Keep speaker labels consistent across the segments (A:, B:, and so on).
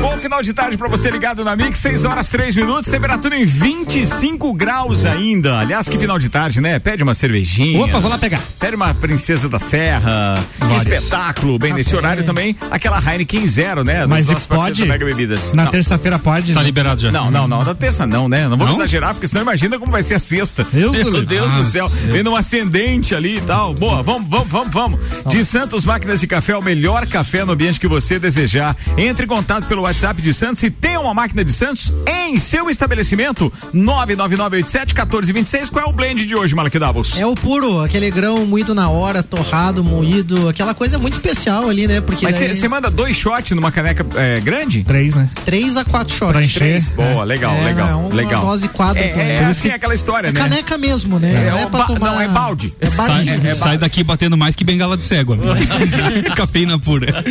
A: Bom final de tarde para você ligado na Mix, 6 horas 3 minutos, temperatura em 25 graus ainda. Aliás, que final de tarde, né? Pede uma cervejinha.
B: Opa, vou lá pegar.
A: Pede uma Princesa da Serra. Que espetáculo. Bem, nesse horário também, aquela Heineken Zero, né?
B: Mas pode?
A: Mega Bebidas.
B: Na terça-feira pode.
C: Tá
B: né?
C: liberado já.
A: Não, não, não, na terça não, né? Não vamos
C: Não?
A: exagerar, porque senão imagina como vai ser a sexta.
B: Deus
A: Meu. Deus do
C: Nossa,
A: céu.
C: eu-
A: Vendo um ascendente ali e tal. Boa, vamos, vamos, vamos, vamos. De Santos Máquinas de Café, o melhor café no ambiente que você desejar. Entre em contato pelo WhatsApp de Santos e tenha uma máquina de Santos em seu estabelecimento. 99987-1426. Qual é o blend de hoje, Malak Davos?
D: É o puro, aquele grão moído na hora, torrado, moído, aquela coisa muito especial ali, né? Porque
A: Mas
D: daí
A: você manda dois shots numa caneca é, grande?
B: Três, né?
D: três a quatro shots.
B: Pra encher.
A: Três. Boa, legal,
D: É,
A: legal.
D: é uma
A: legal.
D: dose quádrupla,
A: É, é
D: né?
A: assim aquela história,
D: É
A: né?
D: caneca mesmo, né?
A: É,
D: não é
A: ba-
D: tomar.
A: não, é balde.
D: É
C: Sai,
D: baldinho.
A: é
C: sai daqui batendo mais que bengala de cego. né? Cafeína pura.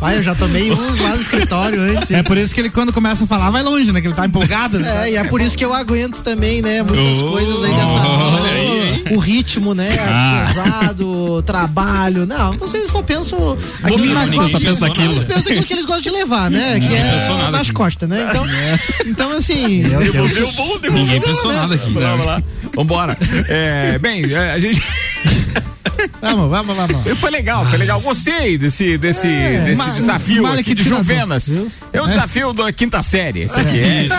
D: Vai, eu já tomei uns lá no escritório antes.
B: É por isso que ele, quando começa a falar, vai longe, né? Que ele tá empolgado. né?
D: É, e é por isso que eu aguento também, né? Muitas
C: Oh,
D: coisas aí dessa.
C: olha aí,
D: O ritmo, né?
C: Ah.
D: Pesado, trabalho. Não, vocês só pensam. Aquilo que
C: ninguém
D: eles gostam
C: só
D: de-
C: pensa aquilo.
D: Eles pensam aquilo que eles gostam de levar, né? Que é nas costas, né? Então, então assim.
A: Devolveu bom, devolveu
C: Ninguém pensou nada aqui.
A: Vamos lá. Vambora. É, bem, é, a gente.
B: Vamos, vamos, vamos.
A: Foi legal, foi legal. Gostei desse, desse,
D: É,
A: desse
B: ma-
A: desafio aqui
B: que
A: de Juvenas. É um
B: É.
A: desafio da quinta série. Esse aqui é.
C: Isso.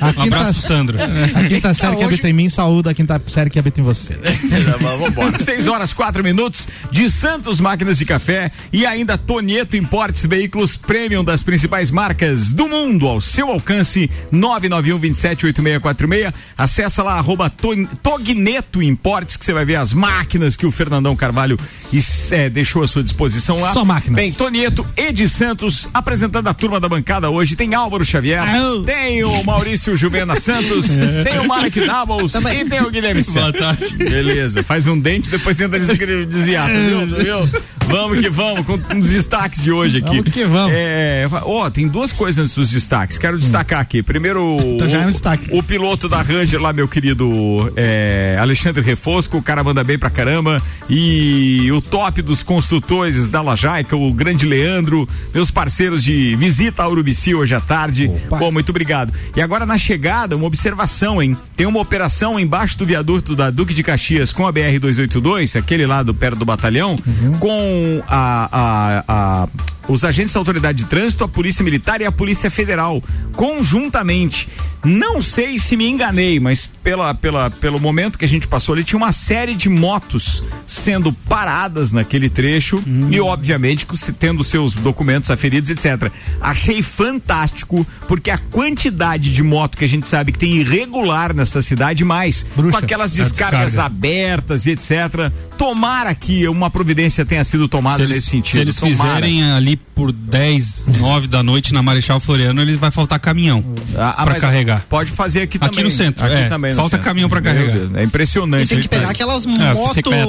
B: A
C: Um
B: quinta,
C: abraço pro Sandro.
B: a quinta série que
D: hoje-
B: habita em mim, saúde a quinta série que habita em você.
A: Vambora. 6 horas, 4 minutos de Santos Máquinas de Café e ainda Tonieto Importes Veículos Premium das principais marcas do mundo ao seu alcance 991 278646. Acessa lá arroba To- Togneto Importes que você vai ver as máquinas que o Fernandão Carvalho is- é, deixou à sua disposição lá.
B: Só máquinas.
A: Bem, Tonieto e de Santos apresentando a turma da bancada hoje. Tem Álvaro Xavier,
B: Au.
A: tem o Maurício Juvena Santos, tem o Mark Doubles e tem o Guilherme
C: Boa tarde.
A: Beleza, faz um dente, depois tenta des- desviar, tá viu? Tá viu? Vamos que vamos, com os destaques de hoje aqui.
B: Vamos que vamos.
A: É, ó, tem duas coisas antes dos destaques. Quero destacar aqui. Primeiro,
B: Então já é um
A: o,
B: destaque.
A: o piloto da Ranger lá, meu querido é, Alexandre Refosco, o cara manda bem pra caramba. E o top dos construtores da Lajaica, o grande Leandro, meus parceiros de visita a Urubici hoje à tarde.
B: Opa.
A: Bom, muito obrigado. E agora na chegada, uma observação, hein? Tem uma operação embaixo do viaduto da Duque de Caxias com a BR-282, aquele lá do perto do batalhão, com a, a- a- os agentes da autoridade de trânsito, a Polícia Militar e a Polícia Federal, conjuntamente. Não sei se me enganei, mas pela, pela, pelo momento que a gente passou ali, tinha uma série de motos sendo paradas naquele trecho e, obviamente, tendo seus documentos aferidos, etc. Achei fantástico, porque a quantidade de moto que a gente sabe que tem irregular nessa cidade, mais
B: Bruxa.
A: com aquelas descargas
C: descarga.
A: abertas e etc. Tomara que uma providência tenha sido tomada
C: Se eles,
A: nesse sentido.
C: se eles
A: Tomara.
C: fizerem ali por 10, 9 da noite na Marechal Floriano, ele vai faltar caminhão
A: Ah, ah,
C: pra
A: mas
C: carregar.
A: Pode fazer aqui também.
C: Aqui no centro,
A: Aqui
C: é.
A: também no
C: Falta
A: centro.
C: caminhão pra
A: Meu
C: carregar.
A: Deus, é impressionante.
D: E tem que pegar aquelas motos,
C: É, as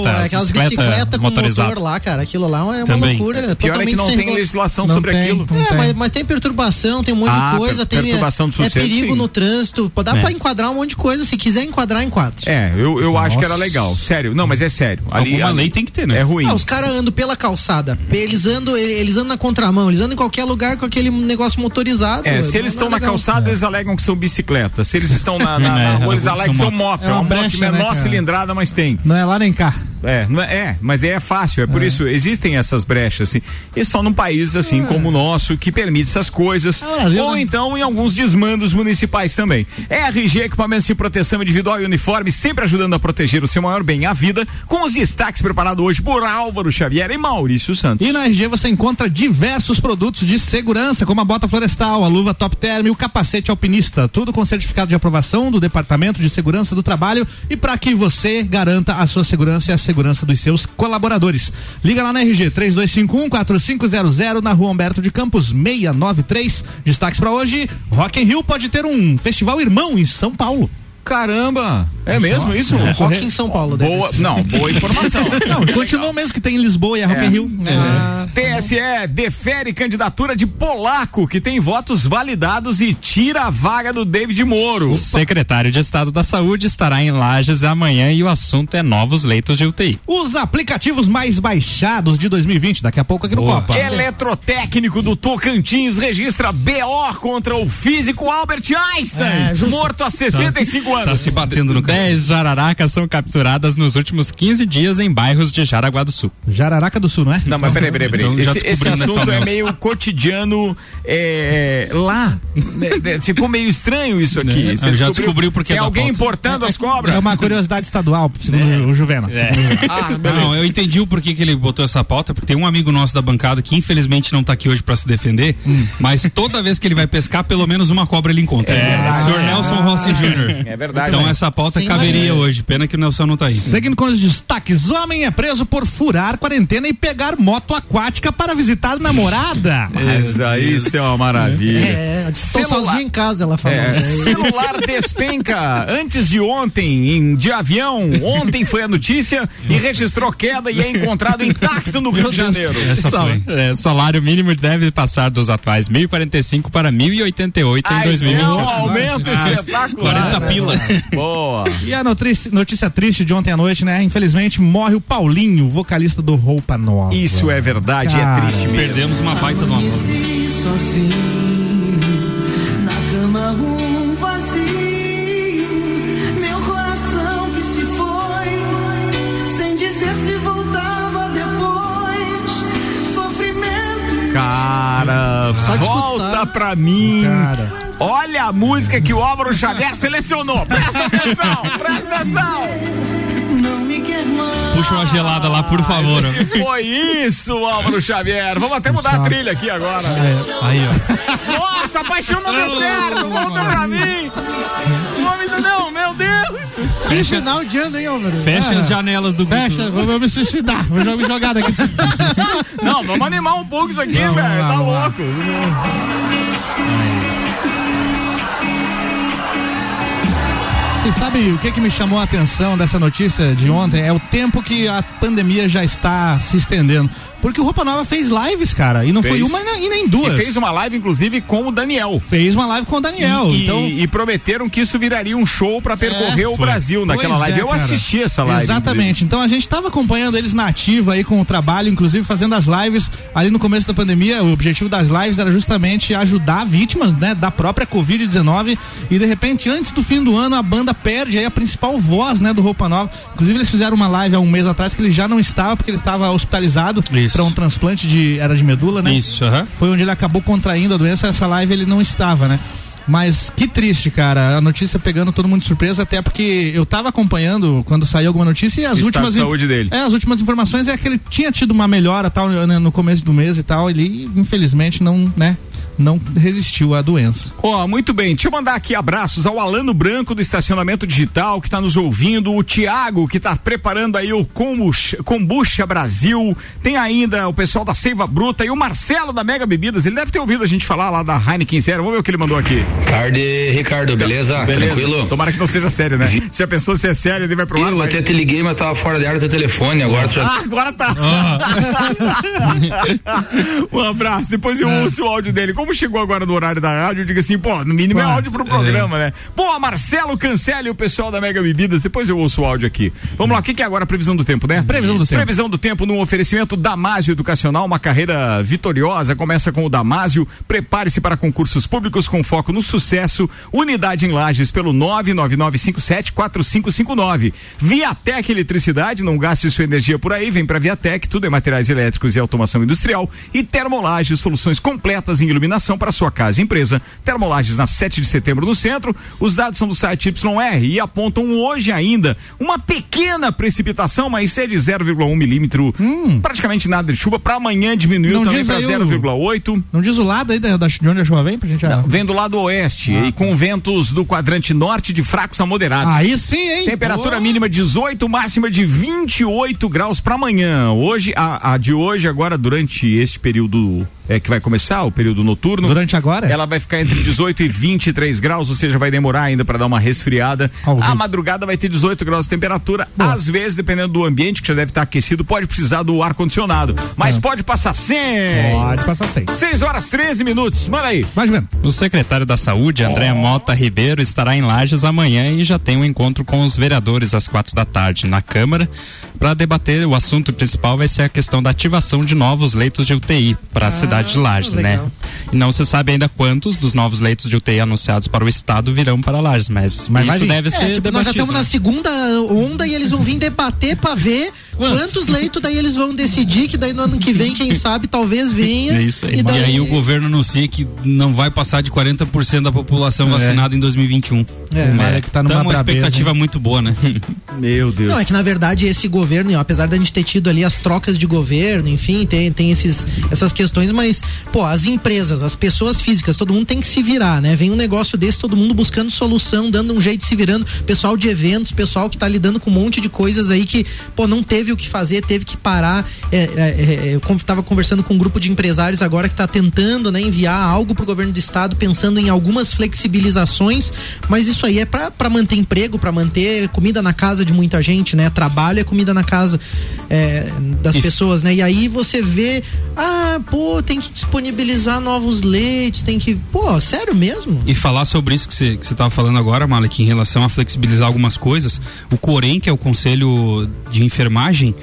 C: bicicletas, as
D: aquelas
C: bicicleta
D: bicicletas com
C: motorizada.
D: motor lá, cara. Aquilo lá é uma
C: Também.
D: loucura. né?
A: Pior é que
D: Totalmente
A: não
D: sem
A: tem
D: regula-
A: legislação
B: Não
A: sobre
B: tem.
A: aquilo.
D: É, mas, mas tem perturbação, tem um monte
A: Ah,
D: de coisa,
A: per-
D: tem
A: perturbação do
D: é
A: sossego,
D: perigo
A: sim.
D: no trânsito, dá
C: É.
D: pra enquadrar um monte de coisa, se quiser enquadrar, enquadra.
A: É, eu, eu acho que era legal. Sério. Não, mas é sério. Ali,
C: Alguma
A: ali
C: lei tem que ter, né?
A: É ruim.
D: Ah, os caras andam pela calçada, eles andam, eles andam na contramão, eles andam em qualquer lugar com aquele negócio motorizado.
A: É, se
D: não
A: eles
D: é
A: estão na calçada, eles alegam que são bicicletas. Se eles estão na,
C: É,
A: rua, eles alegam que são
C: moto.
B: É
A: É
B: uma
A: moto de
B: brecha, né,
A: menor
B: cara?
A: cilindrada, mas tem.
B: Não é lá nem cá.
A: É, é, é, mas é fácil, é por isso existem essas brechas assim. E só num país assim como o nosso que permite essas coisas,
B: É
A: ou
B: né?
A: então em alguns desmandos municipais também. RG equipamentos de proteção individual e uniforme, sempre ajudando a proteger o seu maior bem, a vida, com os destaques preparados hoje por Álvaro Xavier e Maurício Santos.
B: E na RG você encontra diversos produtos de segurança, como a bota florestal, a luva top term e o capacete alpinista, tudo com certificado de aprovação do Departamento de Segurança do Trabalho e para que você garanta a sua segurança e a segurança dos seus colaboradores. Liga lá na RG 3251-4500 na Rua Humberto de Campos 693. Destaques para hoje: Rock in Rio pode ter um festival irmão em São Paulo.
A: Caramba! É mesmo isso?
D: Rock em São Paulo.
A: Boa, não, boa informação.
B: Não, continua mesmo que tem em Lisboa e a Rock in Rio.
A: É. TSE defere candidatura de polaco que tem votos validados e tira a vaga do David Moro.
E: O secretário de Estado da Saúde estará em Lages amanhã e o assunto é novos leitos de UTI.
B: Os aplicativos mais baixados de 2020, daqui a pouco aqui no Copa.
A: Eletrotécnico do Tocantins registra BO contra o físico Albert Einstein,
D: É,
A: morto há 65 anos.
C: Tá se batendo no cara.
E: 10 jararacas são capturadas nos últimos 15 dias em bairros de Jaraguá do Sul.
B: Jararaca do Sul, não é?
A: Não, mas peraí, peraí, peraí.
C: Então
A: esse, esse
C: né,
A: assunto é meio cotidiano é, lá. É, é, Ficou meio estranho isso aqui.
C: Né?
A: Você
C: Eu já
A: descobriu-
C: descobri o porquê
A: Tem
C: da
A: alguém importando as cobras?
B: É uma curiosidade estadual, segundo o Juvena.
A: Ah.
C: Não, eu entendi o porquê que ele botou essa pauta, porque tem um amigo nosso da bancada que infelizmente não tá aqui hoje pra se defender, mas toda vez que ele vai pescar, pelo menos uma cobra ele encontra. É, Senhor Nelson Rossi Jr.
A: É verdade.
C: Então
A: né?
C: essa pauta
D: Sim,
C: caberia
D: mas-
C: hoje. Pena que o Nelson não tá aí.
B: Seguindo com os destaques, homem é preso por furar quarentena e pegar moto aquática para visitar namorada.
A: Mas aí isso é uma maravilha.
D: É, estou
A: Celular-
D: sozinha em casa, ela falou.
A: É,
D: né?
A: celular despenca antes de ontem em, de avião. Ontem foi a notícia e registrou queda e é encontrado intacto no Rio de Janeiro.
C: Essa
E: Sal-
C: foi.
E: é, salário mínimo deve passar dos atuais 1.045 para 1.088 em
A: Ai,
E: 2021.
A: é um aumento espetacular.
C: 40
A: né? Boa.
B: E a notícia, notícia triste de ontem à noite, né? Infelizmente morre o Paulinho, vocalista do Roupa Nova.
A: Isso é verdade,
B: Cara,
A: é triste mesmo.
C: Perdemos uma baita
F: sozinho na cama um vazio voltava depois sofrimento
A: Cara,
D: Só
A: volta
D: escutar.
A: pra mim.
B: Cara.
A: Olha a música que o Álvaro Xavier selecionou. Presta atenção, presta atenção.
F: não me quer mais
C: Puxa uma gelada lá, por favor. ó.
A: Que foi isso, Álvaro Xavier? Vamos até mudar a trilha aqui agora.
C: Aí, ó.
A: Nossa, a paixão não deu certo. Volta pra mim. O nome do não, meu Deus.
D: Que final de ano, hein, Álvaro?
C: Fecha as janelas do grupo.
B: Fecha, vou, vou me suicidar. Vou jogar me jogar daqui.
A: Não, vamos animar um pouco isso aqui, velho. Tá
B: lá. Você sabe o que, que me chamou a atenção dessa notícia de ontem? É o tempo que a pandemia já está se estendendo. Porque o Roupa Nova fez lives, cara. E não foi
A: Fez.
B: uma e nem duas.
A: E fez uma live, inclusive, com o Daniel.
B: Fez uma live com o Daniel.
A: E,
B: então.
A: e prometeram que isso viraria um show pra percorrer
B: É,
A: o
B: foi.
A: Brasil naquela
B: Pois
A: live.
B: é,
A: Eu
B: cara.
A: assisti essa live.
B: Exatamente. Então a gente estava acompanhando eles na ativa aí com o trabalho, inclusive fazendo as lives ali no começo da pandemia. O objetivo das lives era justamente ajudar vítimas, né, da própria Covid-19 e de repente antes do fim do ano a banda perde aí a principal voz, né, do Roupa Nova. Inclusive eles fizeram uma live há um mês atrás que ele já não estava porque ele estava hospitalizado para um transplante de era de medula, né?
C: Isso, aham.
B: foi onde ele acabou contraindo a doença. Essa live ele não estava, né? Mas que triste, cara. A notícia pegando todo mundo de surpresa, até porque eu tava acompanhando quando saiu alguma notícia e as
A: estado
B: últimas.
A: de saúde dele.
B: É, as últimas informações é que ele tinha tido uma melhora tal né, no começo do mês e tal. Ele, infelizmente, não, né? Não resistiu à doença.
A: Ó, muito bem. Deixa eu mandar aqui abraços ao Alano Branco do Estacionamento Digital que está nos ouvindo, o Tiago que está preparando aí o Kombucha, Brasil, tem ainda o pessoal da Seiva Bruta e o Marcelo da Mega Bebidas. Ele deve ter ouvido a gente falar lá da Heineken Zero. Vamos ver o que ele mandou aqui.
G: Tarde, Ricardo, beleza? Tranquilo?
A: Tomara que não seja sério, né? Se a pessoa se é séria, ele vai pro ar.
G: Eu até te liguei, mas tava fora de área do teu telefone. Agora tu já
A: Ah, agora tá. um abraço. Depois eu ouço o áudio dele. Como chegou agora no horário da rádio, eu digo assim, pô, no mínimo é áudio pro programa, né? Pô, Marcelo Cancele, o pessoal da Mega Bebidas. Depois eu ouço o áudio aqui. Vamos lá, o que, que é agora a previsão do tempo, né?
B: Previsão do tempo.
A: Previsão do tempo no oferecimento Damásio Educacional, uma carreira vitoriosa. Começa com o Damásio. Prepare-se para concursos públicos com foco no sucesso. Unidade em Lages pelo 999574559. Viatec Eletricidade, não gaste sua energia por aí, vem para Viatec, tudo é materiais elétricos e automação industrial. E Termolages, soluções completas em iluminação para sua casa e empresa. Termolages na 7 de setembro no centro. Os dados são do site YR e apontam hoje ainda uma pequena precipitação, mas é de 0,1 milímetro. Praticamente nada de chuva. Para amanhã diminuiu
B: Não
A: também para
B: aí o-
A: 0,8.
B: Não diz o lado aí da, da, de onde a chuva vem pra gente. ah,
A: Vem do lado oeste e com ventos do quadrante norte de fracos a moderados.
B: Aí sim, hein?
A: Temperatura
B: Boa.
A: mínima 18, máxima de 28 graus para amanhã. Hoje, a, a de hoje, agora, durante este período é, que vai começar o período noturno.
B: Durante agora?
A: Ela vai ficar entre 18 e 23 graus, ou seja, vai demorar ainda para dar uma resfriada. A madrugada vai ter 18 graus de temperatura. Às vezes, dependendo do ambiente, que já deve estar aquecido, pode precisar do ar-condicionado. Mas pode passar sem.
B: Pode passar sem.
A: 6 horas 13 minutos. Manda aí.
B: Mais vendo.
E: O secretário da Saúde, André Mota Ribeiro, estará em Lages amanhã e já tem um encontro com os vereadores às quatro da tarde na Câmara para debater. O assunto principal vai ser a questão da ativação de novos leitos de UTI para a cidade de Lages, né?
D: legal.
E: E não se sabe ainda quantos dos novos leitos de UTI anunciados para o estado virão para Lages, mas,
B: Mas
E: isso deve
D: É,
E: ser
D: tipo, nós já
E: debatido.
D: estamos na segunda onda e eles vão vir debater pra ver quantos leitos daí eles vão decidir, que daí no ano que vem, quem sabe, talvez venha.
E: É isso aí.
D: E
C: E
D: daí,
C: aí o governo anuncia que não vai passar de 40% da população vacinada em 2021.
D: É.
B: Tomara que tá numa
C: Então é uma expectativa muito boa, né?
A: Meu Deus.
D: Não, é que na verdade esse governo, apesar da gente ter tido ali as trocas de governo, enfim, tem, tem esses, essas questões, mas, pô, as empresas, as pessoas físicas, todo mundo tem que se virar, né? Vem um negócio desse, todo mundo buscando solução, dando um jeito de se virando. Pessoal de eventos, pessoal que tá lidando com um monte de coisas aí que, pô, não teve o que fazer, teve que parar. É, é, é, eu tava conversando com um grupo de empresários agora que tá tentando, né, enviar algo pro governo do estado, pensando em algumas flexibilizações, mas isso aí é pra pra manter emprego, pra manter comida na casa de muita gente, né? Trabalho é comida na casa é, das
C: E-
D: pessoas, né? E aí você vê, ah, pô, tem que disponibilizar novos leites, tem que, pô, sério mesmo?
C: E falar sobre isso que você que você tava falando agora, Malek, em relação a flexibilizar algumas coisas, o Corém, que é o Conselho de Enfermagem,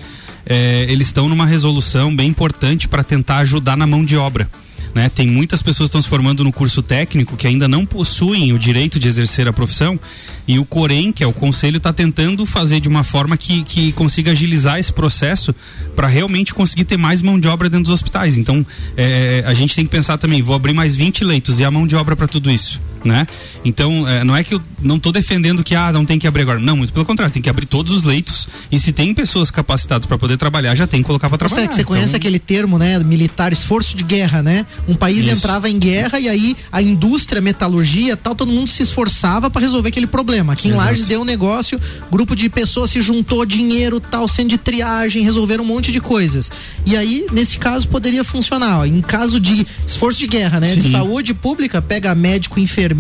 C: é, eles estão numa resolução bem importante para tentar ajudar na mão de obra. Né? Tem muitas pessoas que estão se formando no curso técnico que ainda não possuem o direito de exercer a profissão e o Corém, que é o conselho, está tentando fazer de uma forma que, que consiga agilizar esse processo para realmente conseguir ter mais mão de obra dentro dos hospitais. Então, é, a gente tem que pensar também, vou abrir mais 20 leitos e a mão de obra para tudo isso. Né? Então, é, não é que eu não estou defendendo que ah, não tem que abrir agora. Não, muito pelo contrário, tem que abrir todos os leitos e se tem pessoas capacitadas para poder trabalhar, já tem que colocar para
D: Você,
C: trabalhar.
D: que você
C: Então,
D: conhece aquele termo, né? Militar, esforço de guerra, né? Um país
C: Isso.
D: entrava em guerra e aí a indústria, a metalurgia tal, todo mundo se esforçava para resolver aquele problema. Aqui em
C: Exato.
D: Lages deu um negócio, grupo de pessoas se juntou, dinheiro tal, centro de triagem, resolveram um monte de coisas. E aí, nesse caso, poderia funcionar. ó. Em caso de esforço de guerra, né? De
C: Sim.
D: saúde pública, pega médico, enfermeiro,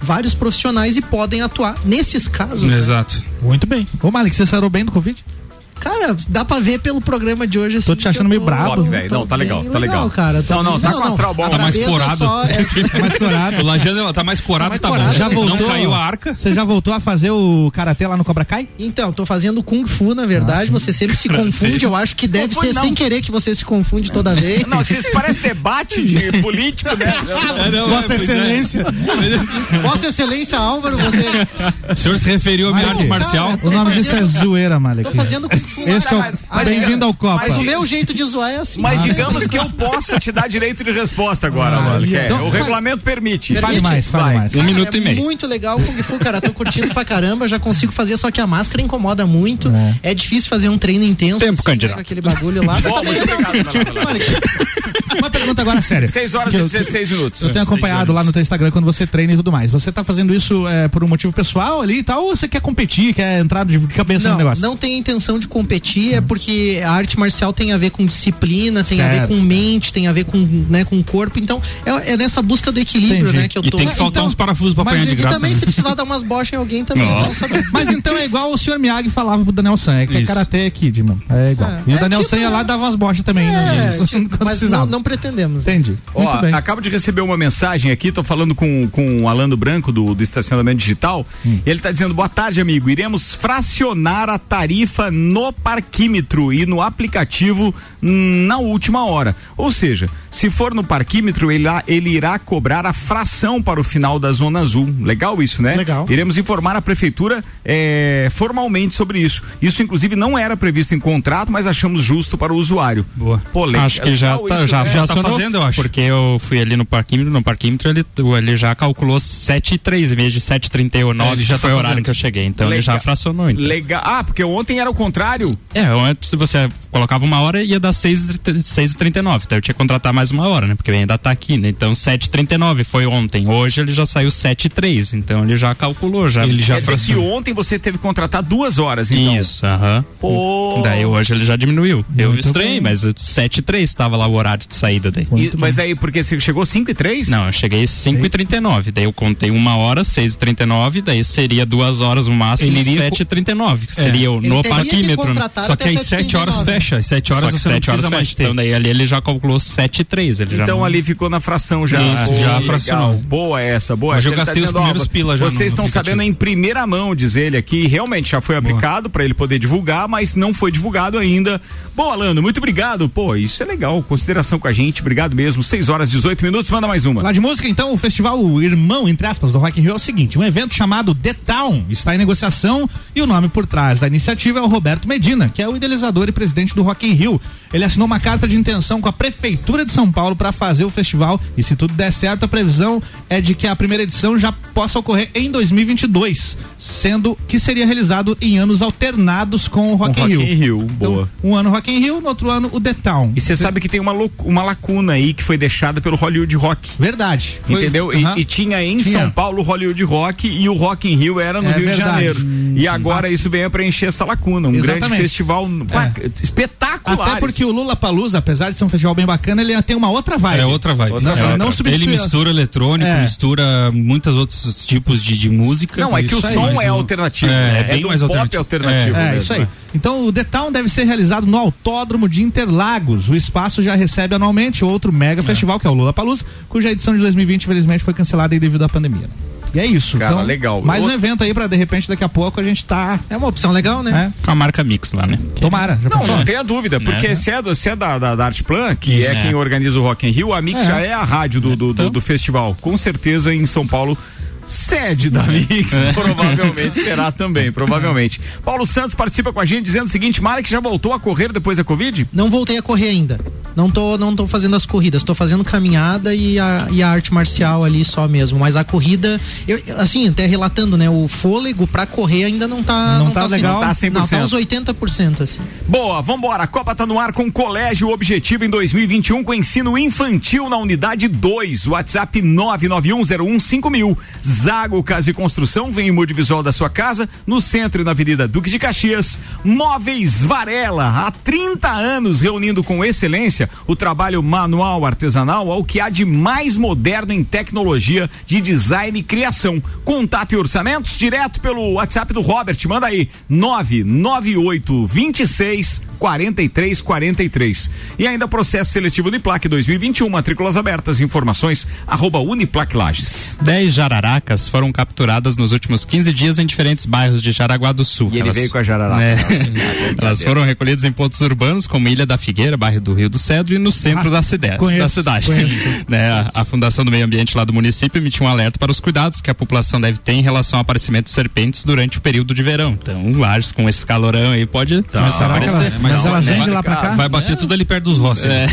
D: vários profissionais e podem atuar nesses casos. né?
C: Exato.
B: Muito bem. Ô, Malik, você sarou bem do Covid?
D: Cara, dá pra ver pelo programa de hoje assim.
B: Tô te achando meio brabo.
A: Top, velho. Não, tá legal, tá legal.
D: cara. Tô
A: Não, não, tá com astral bom.
D: a
C: Tá mais
D: cabeça
C: corado.
D: é-
B: Mais corado.
C: O Lajano tá mais corado,
D: Tá mais
C: tá, bom.
B: Já voltou?
C: Não caiu a arca.
B: Você já voltou a fazer o karatê lá no Cobra Kai?
D: Então, tô fazendo Kung Fu, na verdade. Você sempre se confunde. Eu acho que deve ser
A: não.
D: sem querer que você se confunde toda vez.
A: Não, isso parece debate de político, né?
B: Vossa Excelência.
D: Vossa Excelência Álvaro, você.
C: O senhor se referiu à minha arte marcial?
B: O nome disso é zoeira, Malik.
D: Tô fazendo Kung Fu.
B: Esse é o...
A: mas-
B: Bem-vindo ao Copa.
D: Mas o meu jeito de zoar é assim.
A: Mas digamos que eu possa te dar direito de resposta agora,
B: Ah,
A: Malik. É,
B: então-
A: o regulamento permite.
B: Fale mais, fale
A: Vai.
B: mais.
E: Um minuto
D: é
E: e meio.
D: Muito legal o Kung Fu, cara. Tô curtindo pra caramba, já consigo fazer, só que a máscara incomoda muito. É, difícil fazer um treino intenso.
E: Tempo,
D: assim,
E: candidato.
D: pega Aquele bagulho lá.
A: Bom, muito obrigado.
B: Uma pergunta agora séria.
A: 6 horas
B: Que
A: e
B: eu-
A: 16 minutos.
B: Eu tenho acompanhado lá no teu Instagram quando você treina e tudo mais. Você tá fazendo isso é, por um motivo pessoal ali e tal, ou você quer competir, quer entrar de cabeça no
D: Não,
B: negócio?
D: não tem intenção de competir, é porque a arte marcial tem a ver com disciplina, tem a ver
B: Certo.
D: com mente, tem a ver com, né, com corpo. Então, é, é nessa busca do equilíbrio,
B: Entendi.
D: né, que eu
C: E
D: tô.
C: tem que soltar
B: Então,
C: uns parafusos pra apanhar de
B: e
D: E
C: graça.
D: também,
C: né?
D: se precisar dar umas bochas em alguém também.
C: Nossa.
D: Nossa.
B: Mas então é igual o senhor Miyagi falava pro Daniel San, é que é
C: Isso.
B: Karate Kid, mano. É igual.
D: É,
B: e o
D: é
B: Daniel
D: tipo,
B: San ia lá e dava umas bochas também, né?
D: É, mas
B: precisava.
D: não, não pretendemos. né?
B: Entendi.
A: Ó, acabo de receber uma mensagem aqui, tô falando com, com o Alano Branco do, do Estacionamento Digital.
B: Hum.
A: Ele tá dizendo: boa tarde, amigo. Iremos fracionar a tarifa no parquímetro e no aplicativo na última hora. Ou seja, se for no parquímetro, ele, irá- ele irá cobrar a fração para o final da Zona Azul. Legal isso, né?
D: Legal.
A: Iremos informar a prefeitura eh, formalmente sobre isso. Isso, inclusive, não era previsto em contrato, mas achamos justo para o usuário.
C: Boa.
A: Pô,
E: Acho que já tá,
A: isso,
E: já,
A: né?
E: Já
C: Tá
E: acionou,
C: fazendo, eu acho.
E: Porque eu fui ali no parquímetro, no parquímetro ele, ele já calculou 7,3 em vez de 7,39,
C: É, já
E: que foi
C: tá
E: o horário
C: fazendo.
E: que eu cheguei. Então ele já fracionou. Então.
A: Legal. Ah, porque ontem era o contrário.
E: É, antes você colocava uma hora ia dar 6,39. Então eu tinha que contratar mais uma hora, né? Porque ainda tá aqui, né? Então 7,39 foi ontem. Hoje ele já saiu 7,3. Então ele já calculou, já.
C: Ele já
A: Quer dizer que
C: fracionou.
A: ontem você teve que contratar duas horas, então.
E: Isso, aham.
A: Pô.
E: Daí hoje ele já diminuiu. eu
B: Muito
E: estranhei,
B: bem.
E: mas 7,3 estava lá o horário de saída daí.
A: E- mas daí, porque você chegou 5 e 3?
E: Não, eu cheguei às 5 e 39 daí eu contei uma hora, 6 e 39 daí seria duas horas no máximo,
C: Ele iria
E: 7 e 39 que
C: É.
E: seria o
D: Ele
E: no parquímetro. né?
C: Só que às
D: 7h39,
C: 7 horas fecha. Às 7 horas
E: Só que
C: você não
E: 7 horas
C: mais
E: fecha.
C: ter.
E: Então daí ali ele já calculou 7 e 3 ele já
A: Então
E: não-
A: ali ficou na fração já.
C: Isso,
A: Boa,
C: já
A: legal.
C: fracionou.
A: Boa essa, boa
C: Hoje
A: essa.
C: eu
A: Ele
C: gastei os
A: dizendo, ó,
C: primeiros pila já
A: Vocês estão sabendo em primeira mão, diz ele aqui, realmente já foi aplicado para ele poder divulgar, mas não foi divulgado ainda. Bom, Alano, muito obrigado. Pô, isso é legal. Consideração com a gente, obrigado mesmo. 6 horas e 18 minutos, manda mais uma.
B: Lá de música, então, o festival Irmão, entre aspas, do Rock in Rio é o seguinte, um evento chamado The Town está em negociação e o nome por trás da iniciativa é o Roberto Medina, que é o idealizador e presidente do Rock in Rio. Ele assinou uma carta de intenção com a Prefeitura de São Paulo para fazer o festival e se tudo der certo, a previsão é de que a primeira edição já possa ocorrer em 2022, sendo que seria realizado em anos alternados com o Rock,
A: Com
B: in
A: Rock
B: Rio.
A: in Rio,
B: Então,
A: boa.
B: um ano Rock in Rio, no outro ano o The Town.
A: E você sabe que tem uma, lou- uma lacuna aí que foi deixada pelo Hollywood Rock.
B: Verdade. Foi-
A: Entendeu? E-
B: Aham.
A: E, tinha em
B: Tinha.
A: São Paulo o Hollywood Rock e o Rock in Rio era no
B: É
A: Rio
B: verdade.
A: de Janeiro. E agora isso vem a preencher essa lacuna. Um grande
B: Exatamente.
A: festival pá, espetacular.
B: Até porque o Lula Palusa, apesar de ser um festival bem bacana, ele tem uma outra vibe.
C: É outra vibe.
B: Não,
C: É
B: não
C: outra.
B: substitui-
C: Ele mistura eletrônico,
B: É.
C: mistura muitos outros tipos de, de música.
A: Não, é que o som é alternativo.
C: É,
A: né?
C: é bem
A: do
C: mais
A: pop
C: alternativo.
A: alternativo.
B: É,
A: mesmo,
B: isso aí.
A: né?
B: Então o The Town deve ser realizado no Autódromo de Interlagos. O espaço já recebe anualmente outro mega festival, que é o Lula Palusa, cuja edição de 2020, infelizmente, foi cancelada aí devido à pandemia. E é isso.
A: Cara,
B: então,
A: legal.
B: Mais um evento aí pra de repente daqui a pouco a gente tá.
D: É uma opção legal, né?
B: É,
E: Com a marca Mix lá, né?
B: tomara. Já
A: Não,
B: pensou?
A: não tenha dúvida, porque
E: Né?
A: se é, do- se é da, da, da Arte Plan, que é,
E: É.
A: quem organiza o Rock in Rio, a Mix
B: É.
A: já é a rádio do, do, do-
E: Então.
A: do festival. Com certeza em São Paulo. Sede da Mix,
B: É.
A: provavelmente será também, provavelmente. Paulo Santos participa com a gente dizendo o seguinte: Mara que já voltou a correr depois da Covid?
D: Não voltei a correr ainda. Não tô, não tô fazendo as corridas, tô fazendo caminhada e a, e a arte marcial ali só mesmo. Mas a corrida, eu, assim, até relatando, né? O fôlego pra correr ainda não tá.
B: Não tá
D: assim,
B: legal?
A: Não tá 100%.
D: Não, tá uns 80%, assim.
A: Boa, vambora. A Copa tá no ar com Colégio Objetivo em 2021 com ensino infantil na unidade 2. WhatsApp 991015000. Zago Casa e Construção vem em mude visual da sua casa, no centro e na Avenida Duque de Caxias. Móveis Varela, há 30 anos reunindo com excelência o trabalho manual artesanal ao que há de mais moderno em tecnologia de design e criação. Contato e orçamentos direto pelo WhatsApp do Robert. Manda aí 998 26 43 43. E ainda processo seletivo Uniplac 2021, matrículas abertas, informações arroba Uniplac Lages.
E: 10 jararacas foram capturadas nos últimos 15 dias em diferentes bairros de Jaraguá do Sul.
A: E ele veio com a jararaca.
E: É. Elas foram recolhidas em pontos urbanos, como Ilha da Figueira, bairro do Rio do Cedro, e no centro da, cide-
B: conheço,
E: da cidade.
B: conheço.
E: Né, a, a Fundação do Meio Ambiente lá do município emitiu um alerta para os cuidados que a população deve ter em relação ao aparecimento de serpentes durante o período de verão. Então, Lages com esse calorão aí pode começar a aparecer.
B: elas, mas
C: Não,
B: elas
C: né?
B: vêm de lá pra cá?
C: Vai bater tudo ali perto dos rostos.
E: É.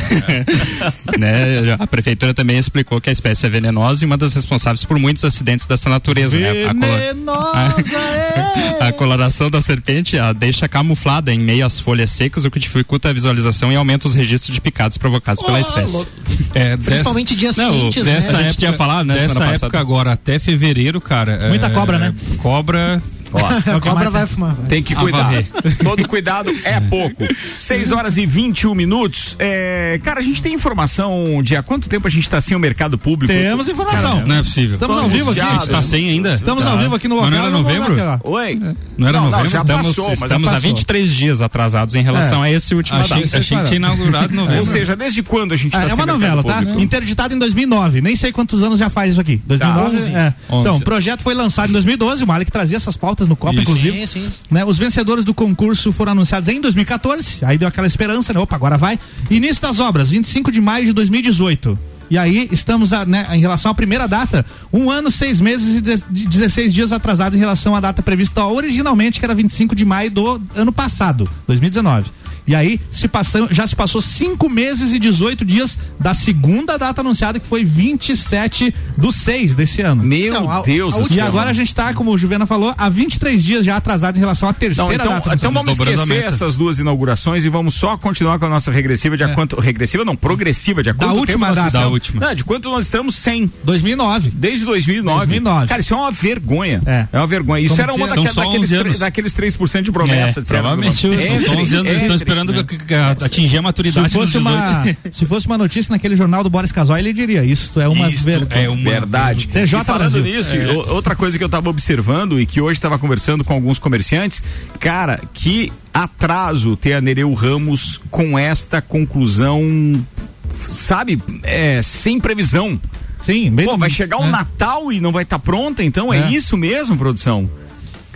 E: né, a prefeitura também explicou que a espécie é venenosa e uma das responsáveis por muitos acidentes dessa natureza. né? A,
B: Venenosa, é.
E: a coloração da serpente a deixa camuflada em meio às folhas secas, o que dificulta a visualização e aumenta os registros de picados provocados pela espécie.
C: É, dessa-
D: Principalmente dias
E: Não,
D: quentes, né?
E: dessa- a gente tinha falado, né,
C: Dessa época
E: passada.
C: agora até fevereiro, cara.
B: Muita
C: é,
B: cobra, né?
C: Cobra.
D: A cobra vai fumar. vai.
A: Tem que cuidar. Todo cuidado é pouco. 6 horas e 21 minutos. É, cara, a gente tem informação de há quanto tempo a gente está sem o mercado público?
B: Temos informação.
C: Não é possível.
B: Estamos ao vivo aqui.
C: A gente tá sem ainda?
B: Estamos ao vivo aqui no
C: Mas
B: local.
C: não era novembro?
B: ó.
A: Oi?
C: Não era novembro?
A: já
E: Estamos,
A: passou, mas já
E: estamos há
B: passou.
E: 23 dias atrasados em relação a esse último
C: Achei,
E: data.
C: achei que tinha inaugurado em novembro.
A: Ou seja, desde quando a gente está
B: é
A: sem
B: uma
A: mercado
B: novela, tá?
A: público?
B: Interditado em 2009. Nem sei quantos anos já faz isso aqui. 2009.
A: Tá.
B: é. Então,
C: 11.
B: o projeto foi lançado em 2012. O Malik trazia essas pautas no Copa,
C: Isso.
B: inclusive.
D: Sim, sim.
B: Né, os vencedores do concurso foram anunciados em 2014. Aí deu aquela esperança, né? Opa, agora vai. Início das obras, 25 de maio de 2018. E aí estamos a, né, em relação à primeira data, um ano, seis meses e de- de 16 dias atrasados em relação à data prevista originalmente, que era 25 de maio do ano passado, 2019. E aí se passam, já se passou cinco meses e 18 dias da segunda data anunciada, que foi 27 do 6 desse ano.
A: Meu
D: Então, a-
A: Deus
D: a
A: do
B: E
A: céu.
B: agora a gente tá, como o Juvena falou, há 23 dias já atrasado em relação à
A: Não,
B: terceira
A: então,
B: data.
A: então vamos
C: a
A: esquecer essas duas inaugurações e vamos só continuar com a nossa regressiva de a quanto. Regressiva não, progressiva, de a quanto
B: última
A: tempo nós
B: data.
A: estamos.
C: Da última.
A: Não, de quanto nós estamos sem.
B: 2009.
A: Desde 2009.
B: 2009.
A: Cara, isso é uma vergonha.
B: É.
A: uma vergonha. Isso
B: Como
A: era uma daqueles,
C: 11
A: tre-
C: anos.
A: daqueles 3% de promessa.
E: É,
A: disseram.
E: provavelmente.
A: Entre-
C: São 11 anos, eles estão
A: entre-
C: esperando esperando que- que- que atingir a maturidade
B: Se fosse,
C: dos 18.
B: uma, se fosse uma notícia naquele jornal do Boris Casoy, ele diria: Isso é uma
C: Isto
B: ver-
C: é uma
A: Verdade.
B: TJ
A: e falando
B: Brasil.
A: nisso, o- outra coisa que eu tava observando e que hoje estava conversando com alguns comerciantes, cara, que atraso ter a Nereu Ramos com esta conclusão, sabe, é, sem previsão.
B: Sim, meio
A: Pô, vai chegar o
B: é.
A: Natal e não vai estar pronta, então é.
B: É.
A: isso mesmo, produção?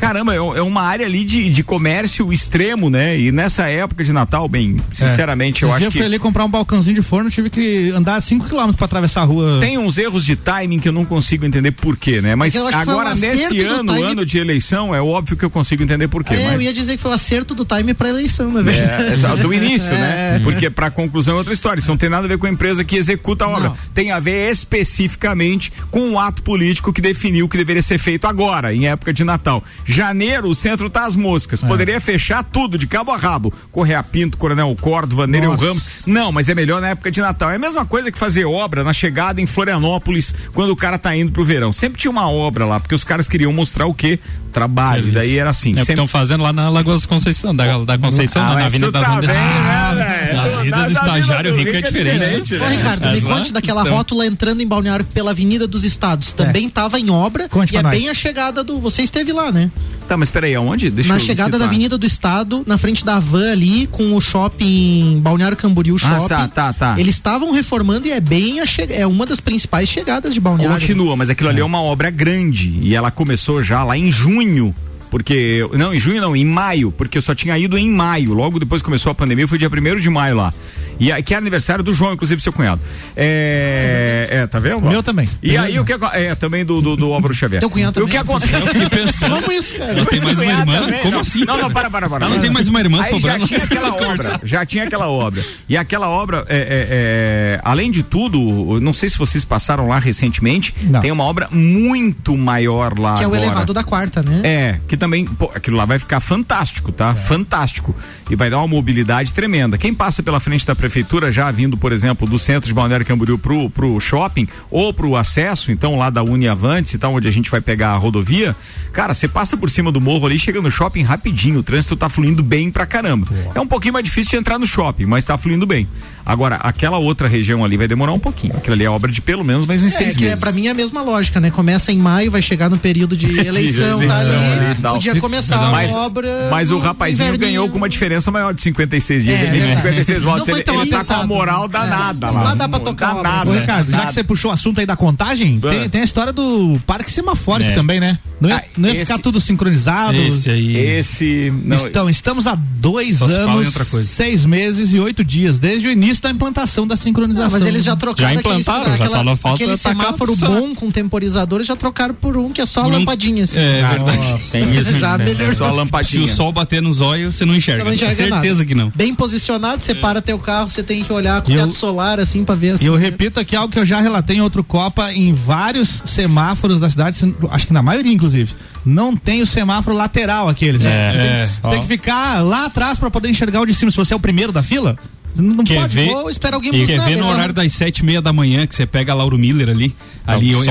A: Caramba, é é uma área ali de, de comércio extremo, né? E nessa época de Natal, bem, sinceramente,
B: É.
A: eu
B: Esse
A: acho
B: dia
A: que.
B: eu fui ali comprar um balcãozinho de forno, tive que andar 5 km pra atravessar a rua.
A: Tem uns erros de timing que eu não consigo entender por quê, né? Mas
D: É um
A: agora, nesse ano,
D: timing-
A: ano de eleição, é óbvio que eu consigo entender por quê.
D: É,
A: mas...
D: eu ia dizer que foi o acerto do time pra eleição, na verdade.
A: É, é só do início, né? Porque pra conclusão é outra história. Isso não tem nada a ver com a empresa que executa a obra.
D: Não.
A: Tem a ver especificamente com o ato político que definiu o que deveria ser feito agora, em época de Natal. Janeiro, o centro tá às moscas. Poderia fechar tudo, de cabo a rabo. Correia Pinto, Coronel Córdova, Nereu. Ramos. Não, mas é melhor na época de Natal. É a mesma coisa que fazer obra na chegada em Florianópolis, quando o cara tá indo pro verão. Sempre tinha uma obra lá, porque os caras queriam mostrar o quê? Trabalho.
C: Serviço.
A: Daí era assim.
E: É o que
A: sempre
E: estão fazendo lá na Lagoa das Conceição, da, da Conceição,
A: Ah,
E: na Avenida das
A: tá
E: Andes.
A: bem, né,
E: Ah,
A: velho?
C: a vida do estagiário
A: do
C: rico é diferente.
D: Ô, Ricardo, me conte daquela
E: estão.
D: rótula entrando em Balneário pela Avenida dos Estados. Também estava em obra
B: Conte
D: e é
B: pra
D: bem
B: nós.
D: a chegada do. Você esteve lá, né?
A: Tá, mas peraí, aonde? Deixa
D: na
A: eu
D: chegada da
A: citar.
D: Avenida do Estado, na frente da van ali, com o shopping Balneário Camboriú
A: Ah,
D: Shopping.
A: tá, tá, tá.
D: Eles estavam reformando e é bem a che... é uma das principais chegadas de Balneário.
A: Continua, mas aquilo ali é uma obra grande e ela começou já lá em junho. Porque, não, em junho não, em maio, porque eu só tinha ido em maio, logo depois que começou a pandemia, foi dia 1 de maio lá. E aí, que é aniversário do João, inclusive seu cunhado. É, é tá vendo?
B: Meu também.
A: E aí o que é também do do, do Álvaro Xavier.
D: Teu cunhado
A: O que
D: também?
A: acontece?
D: Vamos isso, cara.
C: Ela tem mais uma irmã?
A: também,
C: Como
A: não.
C: assim?
A: Não, não, para, para, para.
C: Ela não tem mais uma irmã
A: Aí
C: sobrando?
A: já tinha aquela obra, já tinha aquela obra. E aquela obra, é, é, é, além de tudo, eu não sei se vocês passaram lá recentemente,
B: Não.
A: tem uma obra muito maior lá
D: Que é o elevado da quarta, né?
A: É, que também, pô, aquilo lá vai ficar fantástico, tá? Fantástico. E vai dar uma mobilidade tremenda. Quem passa pela frente da prefeitura, já vindo, por exemplo, do centro de Balneário Camboriú pro, pro shopping ou pro acesso, então lá da Uniavantes e tal, onde a gente vai pegar a rodovia, cara, você passa por cima do morro ali, chega no shopping rapidinho, o trânsito tá fluindo bem pra caramba. É um pouquinho mais difícil de entrar no shopping, mas tá fluindo bem. Agora, aquela outra região ali vai demorar um pouquinho. Aquilo ali é obra de pelo menos mais uns
D: É,
A: seis
D: que é,
A: meses.
D: pra mim é a mesma lógica, né? Começa em maio, vai chegar no período de eleição, tá
A: eleição ali e
D: ali.
A: Tal.
D: Podia começar
A: mas,
D: a obra.
A: mas o rapazinho
D: inverninho.
A: ganhou com uma diferença maior de 56 dias.
D: É,
A: ele tem
D: verdade.
A: 56
D: Não
A: votos.
D: foi
A: Ele, tá com a moral
D: É.
A: danada
D: Lá
A: lá.
D: dá pra tocar
A: danada.
B: Ô, Ricardo, já que você puxou o assunto aí da contagem, tem, tem a história do parque semafórico
E: É.
B: também, né? Não ia,
A: Ah,
B: não ia
A: esse-
B: ficar tudo sincronizado.
C: Esse aí.
A: Esse. Não,
B: Então, estamos há dois
C: Só
B: anos, seis meses e oito dias, desde o início da implantação da sincronização.
D: Ah, mas eles já trocaram
E: Já
D: aquele-
E: implantaram, já
D: aquela-
E: só não falta
D: aquele semáforo bom com temporizador, eles já trocaram por um que é só lampadinha. Assim.
C: É verdade.
A: tem isso.
D: Já
A: É
D: melhorou.
A: só a
C: Se
A: lampadinha.
C: o sol bater nos olhos, você não enxerga.
D: Você não enxerga
C: certeza
D: nada.
C: que não.
D: Bem posicionado, você para teu carro, você tem que olhar com o teto solar, assim, pra ver assim.
B: E eu repito aqui algo que eu já relatei em outro Copa, em vários semáforos da cidade, se- acho que na maioria, inclusive, não tem o semáforo lateral aqueles.
E: É,
B: Você tem,
E: é.
B: você tem que ficar lá atrás pra poder enxergar o de cima. Se você é o primeiro da fila, você não
C: Quer
B: pode.
C: ver?
D: Ou espera alguém
C: E quer
D: buscar,
C: ver no
D: né?
C: horário das sete e meia da manhã que você pega a Lauro Miller ali, ali
E: o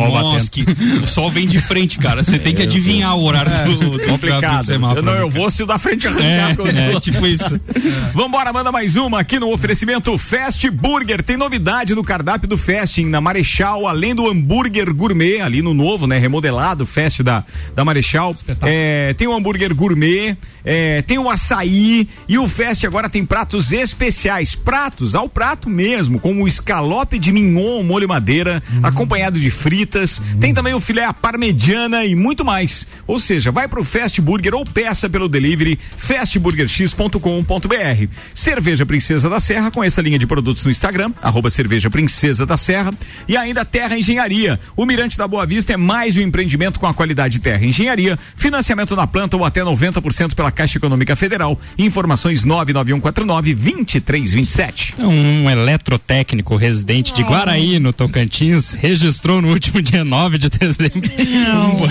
C: que o sol vem de frente, cara. Você tem que adivinhar o horário do, do, do
A: Complicado.
C: semáforo.
A: Eu, não, eu
C: cara.
A: vou se o da frente arrancar.
C: É, é, tipo isso.
A: Vambora, manda mais uma aqui no oferecimento Fast Burger. Tem novidade no cardápio do Fast na Marechal, além do hambúrguer gourmet, ali no novo, né? Remodelado, Fast da, da Marechal. É, tem o hambúrguer gourmet, é, tem o açaí e o Fast agora tem pratos especiais. Pratos ao prato mesmo, como o escalope de mignon, molho madeira, acompanhado de fritas. Tem também o filé à parmegiana e muito mais. Ou seja, vai pro Fast Burger ou peça pelo delivery fastburgerx.com.br. Cerveja Princesa da Serra, com essa linha de produtos no Instagram, arroba Cerveja Princesa da Serra. E ainda Terra Engenharia. O Mirante da Boa Vista é mais um empreendimento com a qualidade Terra Engenharia. Financiamento na planta ou até 90% pela Caixa Econômica Federal. Informações 99149 2327.
E: Um eletrotécnico residente de Guaraí, no Tocantins, registrou no último dia 9 de dezembro. um bo-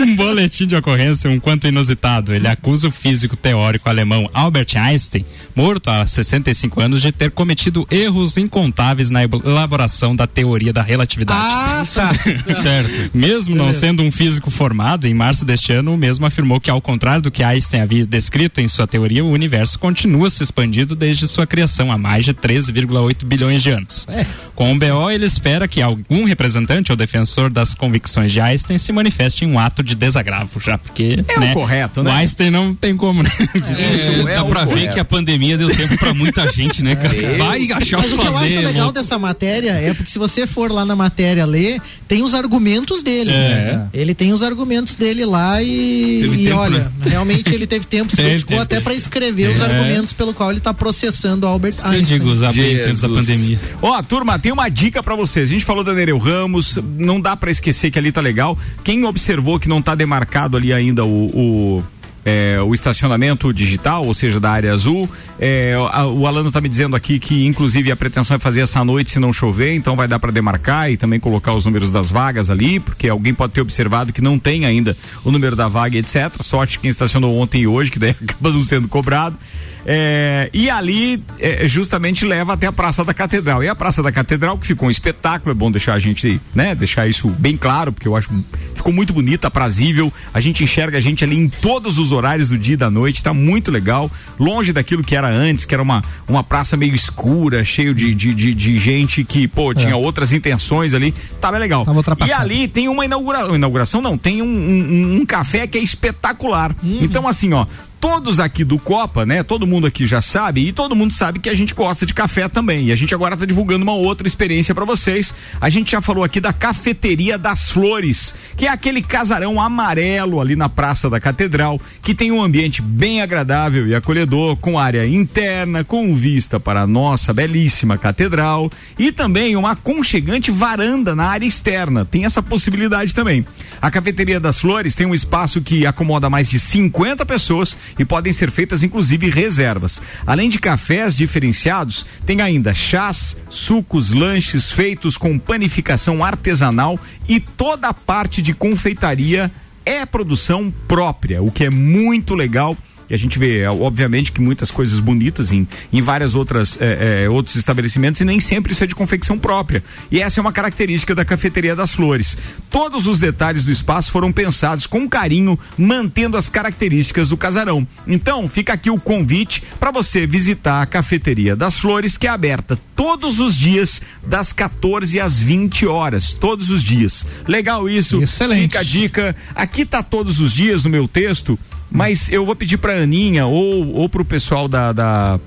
E: um boletim de ocorrência um quanto inusitado. Ele acusa o físico teórico alemão Albert Einstein, morto há 65 anos, de ter cometido erros incontáveis na elaboração da teoria da relatividade.
D: Ah, tá.
E: Certo. Mesmo não sendo um físico formado, em março deste ano, o mesmo afirmou que, ao contrário do que Einstein havia descrito em sua teoria, o universo continua se expandindo desde sua criação há mais de 13,8 bilhões de anos. Com o BO, ele espera que algum representante ou defensor das convicções de Einstein se manifeste em um ato de desagravo, já porque
A: É o
E: né,
A: correto, né?
E: o Einstein não tem como, né?
A: Isso é
C: dá
A: o
C: pra ver
A: correto.
C: que a pandemia deu tempo pra muita gente, né, cara? Vai achar o
D: Mas
C: que
D: o que eu
C: fazer.
D: acho legal
C: irmão.
D: dessa matéria é porque se você for lá na matéria ler, tem os argumentos dele. né? Ele tem os argumentos dele lá e,
C: Teve
D: e
C: tempo,
D: olha,
C: né?
D: realmente ele teve tempo, se
E: Teve,
D: dedicou até para escrever os argumentos pelo qual ele tá processando Albert
C: Eu
D: Einstein.
C: digo, usar bem tempo da pandemia.
A: Ó, turma, tem uma dica pra vocês. A gente falou da Nereu Ramos, não dá pra esquecer que ali tá legal. Quem observou que não tá demarcado ali ainda o. o é, o estacionamento digital, ou seja, da área azul. É, a- o Alano tá me dizendo aqui que, inclusive, a pretensão é fazer essa noite se não chover, então vai dar para demarcar e também colocar os números das vagas ali, porque alguém pode ter observado que não tem ainda o número da vaga, etc. Sorte quem estacionou ontem e hoje, que daí acaba não sendo cobrado. É, e ali é, justamente leva até a Praça da Catedral. E a Praça da Catedral, que ficou um espetáculo, é bom deixar a gente, né, deixar isso bem claro, porque eu acho ficou muito bonita, aprazível. A gente enxerga a gente ali em todos os horários do dia e da noite, tá muito legal. Longe daquilo que era antes, que era uma, uma praça meio escura, cheio de, de, de, de gente que, pô, tinha outras intenções ali. Tava legal.
B: Tava.
A: E ali tem uma inauguração, inauguração não, tem um, um, um café que é espetacular. Então, assim, ó, todos aqui do Copa, né? Todo mundo aqui já sabe e todo mundo sabe que a gente gosta de café também. E a gente agora tá divulgando uma outra experiência para vocês. A gente já falou aqui da Cafeteria das Flores, que é aquele casarão amarelo ali na Praça da Catedral, que tem um ambiente bem agradável e acolhedor, com área interna, com vista para a nossa belíssima catedral e também uma aconchegante varanda na área externa. Tem essa possibilidade também. A Cafeteria das Flores tem um espaço que acomoda mais de 50 pessoas e podem ser feitas inclusive reservas. Além de cafés diferenciados, tem ainda chás, sucos, lanches feitos com panificação artesanal e toda a parte de confeitaria é produção própria, o que é muito legal. E a gente vê, é, obviamente, que muitas coisas bonitas em, em várias outras é, é, outros estabelecimentos e nem sempre isso é de confecção própria. E essa é uma característica da cafeteria das flores. Todos os detalhes do espaço foram pensados com carinho, mantendo as características do casarão. Então, fica aqui o convite para você visitar a cafeteria das flores, que é aberta todos os dias, das 14 às 20 horas. Todos os dias. Legal isso.
B: Excelente.
A: Fica a dica. Aqui tá todos os dias no meu texto, mas eu vou pedir pra Aninha ou, ou pro pessoal da. da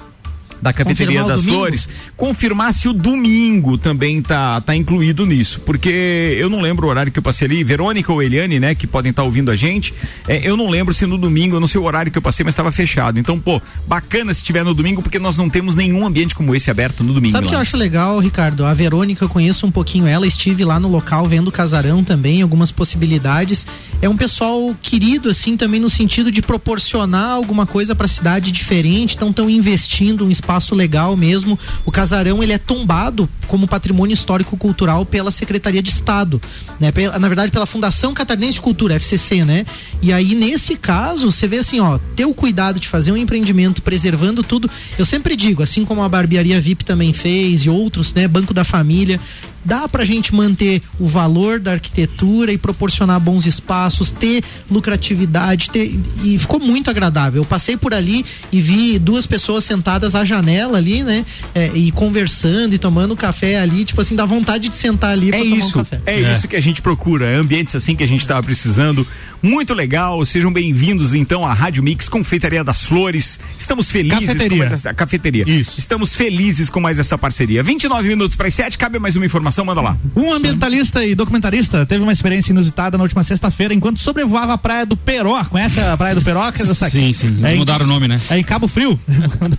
A: da Cafeteria das
D: domingo?
A: Flores, confirmar se o domingo também tá, tá incluído nisso, porque eu não lembro o horário que eu passei ali, Verônica ou Eliane, né, que podem estar ouvindo a gente, é, eu não lembro se no domingo, eu não sei o horário que eu passei, mas estava fechado, então, pô, bacana se tiver no domingo, porque nós não temos nenhum ambiente como esse aberto no domingo.
D: Sabe o que eu
A: Lages.
D: acho legal, Ricardo? A Verônica, eu conheço um pouquinho ela, estive lá no local vendo o casarão também, algumas possibilidades. É um pessoal querido, assim, também no sentido de proporcionar alguma coisa pra cidade diferente, então estão investindo um espaço legal mesmo. O casarão, ele é tombado como patrimônio histórico-cultural pela Secretaria de Estado, né? Pela- Na verdade, pela Fundação Catarinense de Cultura, FCC, né? E aí, nesse caso, você vê assim, ó, ter o cuidado de fazer um empreendimento preservando tudo. Eu sempre digo, assim como a barbearia VIP também fez e outros, né? Banco da Família. Dá pra gente manter o valor da arquitetura e proporcionar bons espaços, ter lucratividade, ter, e ficou muito agradável. Eu passei por ali e vi duas pessoas sentadas à janela ali, né? É, e conversando e tomando café ali, tipo assim, dá vontade de sentar ali pra
A: É
D: tomar um
A: isso,
D: café.
A: é, isso que a gente procura, é ambientes assim que a gente estava precisando. Muito legal, sejam bem-vindos então à Rádio Mix Confeitaria das Flores. Estamos felizes
B: Cafeteria.
A: com mais essa cafeteria.
B: Isso.
A: Estamos felizes com mais essa parceria. 29 minutos para as 7, cabe mais uma informação, manda lá.
B: Um ambientalista e documentarista teve uma experiência inusitada na última sexta-feira enquanto sobrevoava a praia do Peró. Conhece a praia do Peró? Que é aqui?
C: Sim, sim. Eles
B: É em-
C: mudaram o nome, né?
B: É em Cabo Frio.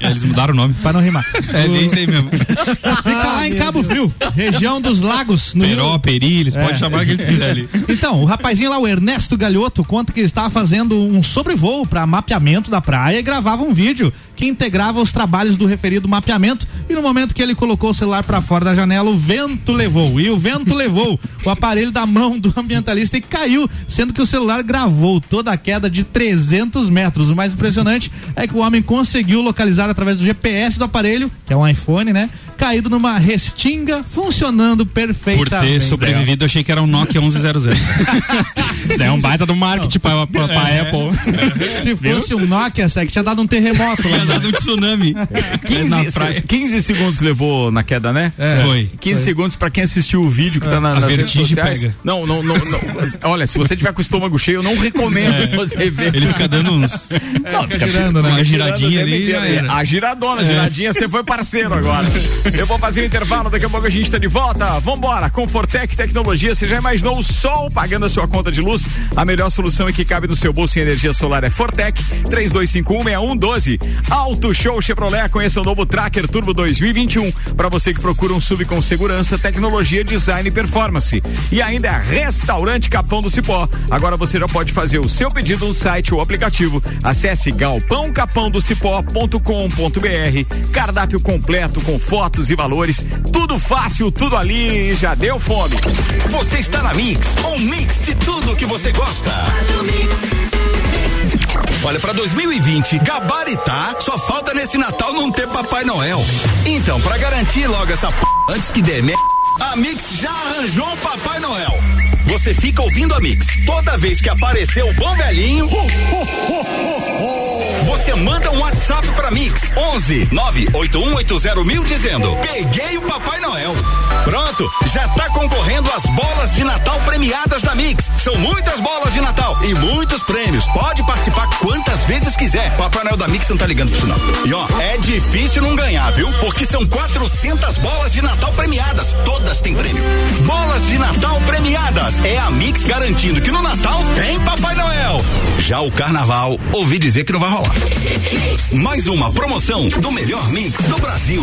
C: É, Eles mudaram o nome.
B: pra não rimar.
C: É, nem isso aí mesmo.
B: Fica lá em Cabo Frio, região dos lagos. No
C: Peró,
B: Rio-
C: Peri, eles
B: É.
C: podem chamar o que eles quiserem ali.
B: Então, o rapazinho lá, o Ernesto Galhoto, conta que ele estava fazendo um sobrevoo para mapeamento da praia e gravava um vídeo que integrava os trabalhos do referido mapeamento. E no momento que ele colocou o celular para fora da janela, o vento levou levou. E o vento levou o aparelho da mão do ambientalista e caiu, sendo que o celular gravou toda a queda de 300 metros. O mais impressionante é que o homem conseguiu localizar através do GPS do aparelho, que é um iPhone, né? Caído numa restinga, funcionando
C: Por
B: perfeitamente.
C: ter sobrevivido, eu achei que era um Nokia 1100. Isso daí é um baita do marketing pra, pra, pra
B: É.
C: Apple.
B: Se fosse um Nokia, Sec, tinha dado um terremoto lá.
C: Tinha dado um tsunami.
A: 15,
C: Na praia.
A: 15 segundos levou na queda, né?
C: Foi.
A: 15 segundos pra quem assistiu o vídeo que tá na,
C: A
A: nas redes
C: vertigem
A: sociais.
C: pega.
A: Não, não, não, não. Olha, se você tiver com o estômago cheio, eu não recomendo você ver.
C: Ele fica dando uns.
A: Não,
B: Fica girando, né?
C: Uma giradinha ali. já era.
A: A giradona, a giradinha, você foi parceiro agora. Eu vou fazer um intervalo, daqui a pouco a gente tá de volta. Vambora, com Fortec Tecnologia, você já imaginou o sol pagando a sua conta de luz? A melhor solução e que cabe no seu bolso em energia solar é Fortec 32516112. Auto Show Chevrolet, conheça o novo Tracker Turbo 2021 para você que procura um sub com segurança, tecnologia, design e performance. E ainda é Restaurante Capão do Cipó. Agora você já pode fazer o seu pedido no site ou aplicativo. Acesse galpãocapãodocipó.com.br. Cardápio completo com e valores. Tudo fácil, tudo ali. Já deu fome.
H: Você está na Mix, um mix de tudo que você gosta. Olha, pra 2020, gabaritar, só falta nesse Natal não ter Papai Noel. Então, pra garantir logo essa p... antes que dê merda, a Mix já arranjou um Papai Noel. Você fica ouvindo a Mix. Toda vez que aparecer o bom velhinho, hu, hu, hu, você manda um WhatsApp pra Mix 11 98180 mil dizendo: Peguei o Papai Noel. Pronto, já tá concorrendo às bolas de Natal premiadas da Mix. São muitas bolas de Natal e muitos prêmios. Pode participar quantas vezes quiser. Papai Noel da Mix não tá ligando pro isso não. E ó, é difícil não ganhar, viu? Porque são 400 bolas de Natal premiadas. Todas têm prêmio. Bolas de Natal premiadas. É a Mix garantindo que no Natal tem Papai Noel. Já o Carnaval, ouvi dizer que não vai rolar. Mais uma promoção do melhor mix do Brasil.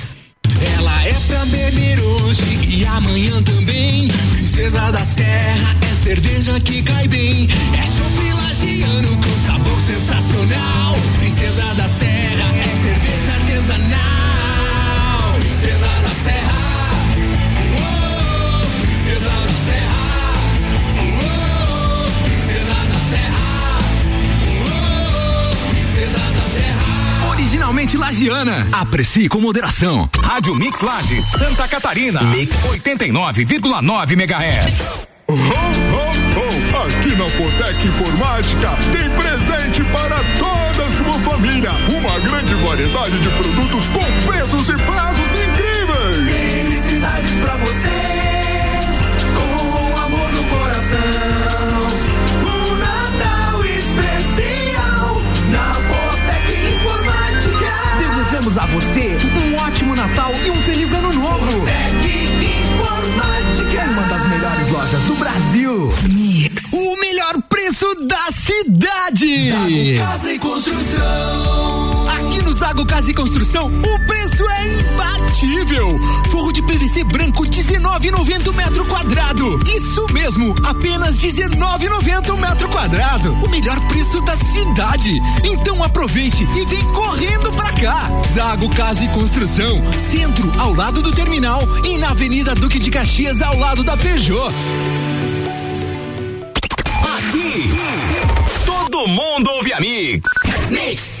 F: beber hoje e amanhã também. Princesa da Serra é cerveja que cai bem. É chopp lagiano com sabor sensacional. Princesa da Serra é cerveja artesanal. Princesa da Serra.
H: Originalmente lagiana. Aprecie com moderação. Rádio Mix Lages, Santa Catarina. Mix 89,9 MHz.
I: Aqui na Fortec Informática tem presente para toda a sua família. Uma grande variedade de produtos com preços e prazos incríveis.
F: Felicidades pra você, Casa e construção.
J: Aqui no Zago Casa e Construção, o preço é imbatível. Forro de PVC branco 19,90 o metro quadrado. Isso mesmo, apenas 19,90 o metro quadrado. O melhor preço da cidade. Então aproveite e vem correndo pra cá. Zago Casa e Construção, centro ao lado do terminal e na Avenida Duque de Caxias ao lado da Peugeot.
H: Todo mundo ouve a Mix.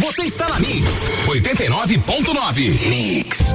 K: Você está na Mix 89.9. Mix.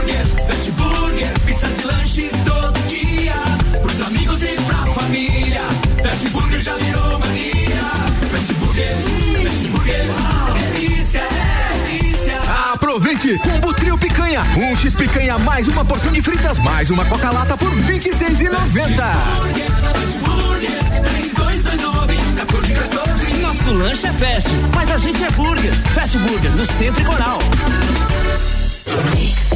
J: Combo Trio Picanha. Um X Picanha mais uma porção de fritas mais uma Coca-Lata por 26,90.
F: Fast Burger, 3229 1414.
L: Nosso lanche é fast, mas a gente é burger. Fast Burger, no Centro e Coral.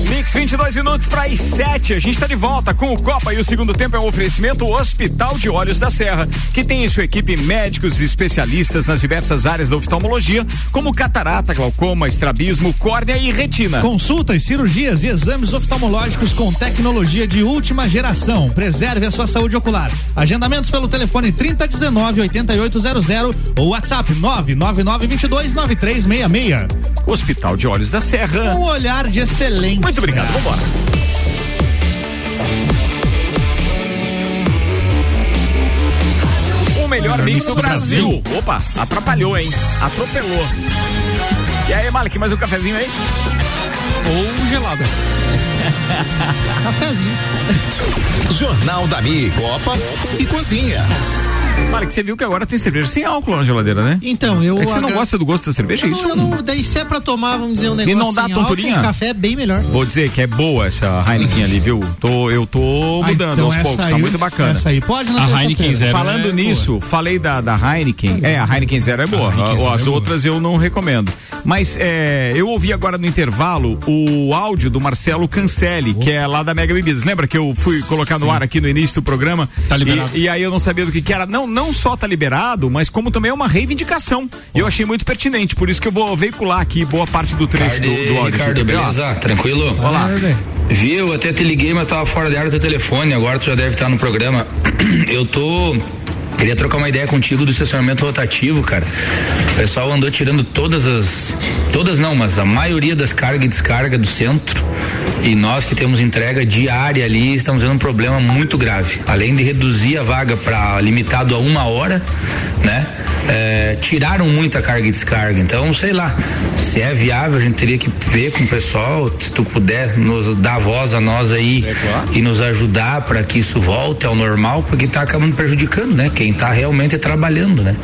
A: Mix 22 minutos para as 7. A gente está de volta com o Copa e o segundo tempo é um oferecimento Hospital de Olhos da Serra, que tem em sua equipe médicos e especialistas nas diversas áreas da oftalmologia, como catarata, glaucoma, estrabismo, córnea e retina.
B: Consultas, cirurgias e exames oftalmológicos com tecnologia de última geração. Preserve a sua saúde ocular. Agendamentos pelo telefone 3019 8800 ou WhatsApp 99922 9366.
A: Hospital de Olhos da Serra.
B: Um olhar de excelência.
A: Muito obrigado, vambora. O melhor mix do Brasil. Opa, atrapalhou, hein? Atropelou. E aí, Malik, mais um cafezinho aí?
C: Ou gelada.
D: Cafezinho.
K: Jornal da Mi, Copa e Cozinha.
A: Malik, você viu que agora tem cerveja sem álcool na geladeira, né?
D: Então, eu.
A: É que você não
D: agra-
A: gosta do gosto da cerveja, é
D: Eu
A: isso?
D: não, eu não, daí se é pra tomar, vamos dizer, um negócio.
A: não dá
D: sem álcool,
A: tonturinha?
D: O café é bem melhor.
A: Vou dizer que é boa essa Heineken ali, viu? Tô, eu tô
B: Ah,
A: mudando
B: então
A: aos poucos,
B: aí-
A: tá muito bacana.
B: essa aí pode na
C: A. Heineken Zero
A: Falando
C: é
A: nisso, falei da, da Heineken. É, a Heineken Zero é boa.
C: Heineken
A: a-
C: Zero
A: as
C: é boa.
A: outras eu não recomendo. Mas é, eu ouvi agora no intervalo o áudio do Marcelo Cancelli, que é lá da Mega Bebidas. Lembra que eu fui colocar no ar aqui no início do programa?
C: Tá liberado.
A: E, e aí eu não sabia do que, que era. Não, não só tá liberado, mas como também é uma reivindicação. E eu achei muito pertinente. Por isso que eu vou veicular aqui boa parte do trecho do, do áudio.
G: Ricardo,
A: aqui, ó.
G: beleza? Tranquilo?
A: Olá.
G: Viu? Até te liguei, mas tava fora de área do telefone. Agora tu já deve estar no programa. Eu tô. Queria trocar uma ideia contigo do estacionamento rotativo, cara. O pessoal andou tirando todas as. Todas não, mas a maioria das cargas e descarga do centro. E nós que temos entrega diária ali, estamos tendo um problema muito grave. Além de reduzir a vaga para limitado a uma hora, né? É, tiraram muita carga e descarga. Então, sei lá, se é viável, a gente teria que ver com o pessoal, se tu puder nos dar voz a nós aí e nos ajudar para que isso volte ao normal, porque tá acabando prejudicando, né? Quem tá realmente trabalhando, né?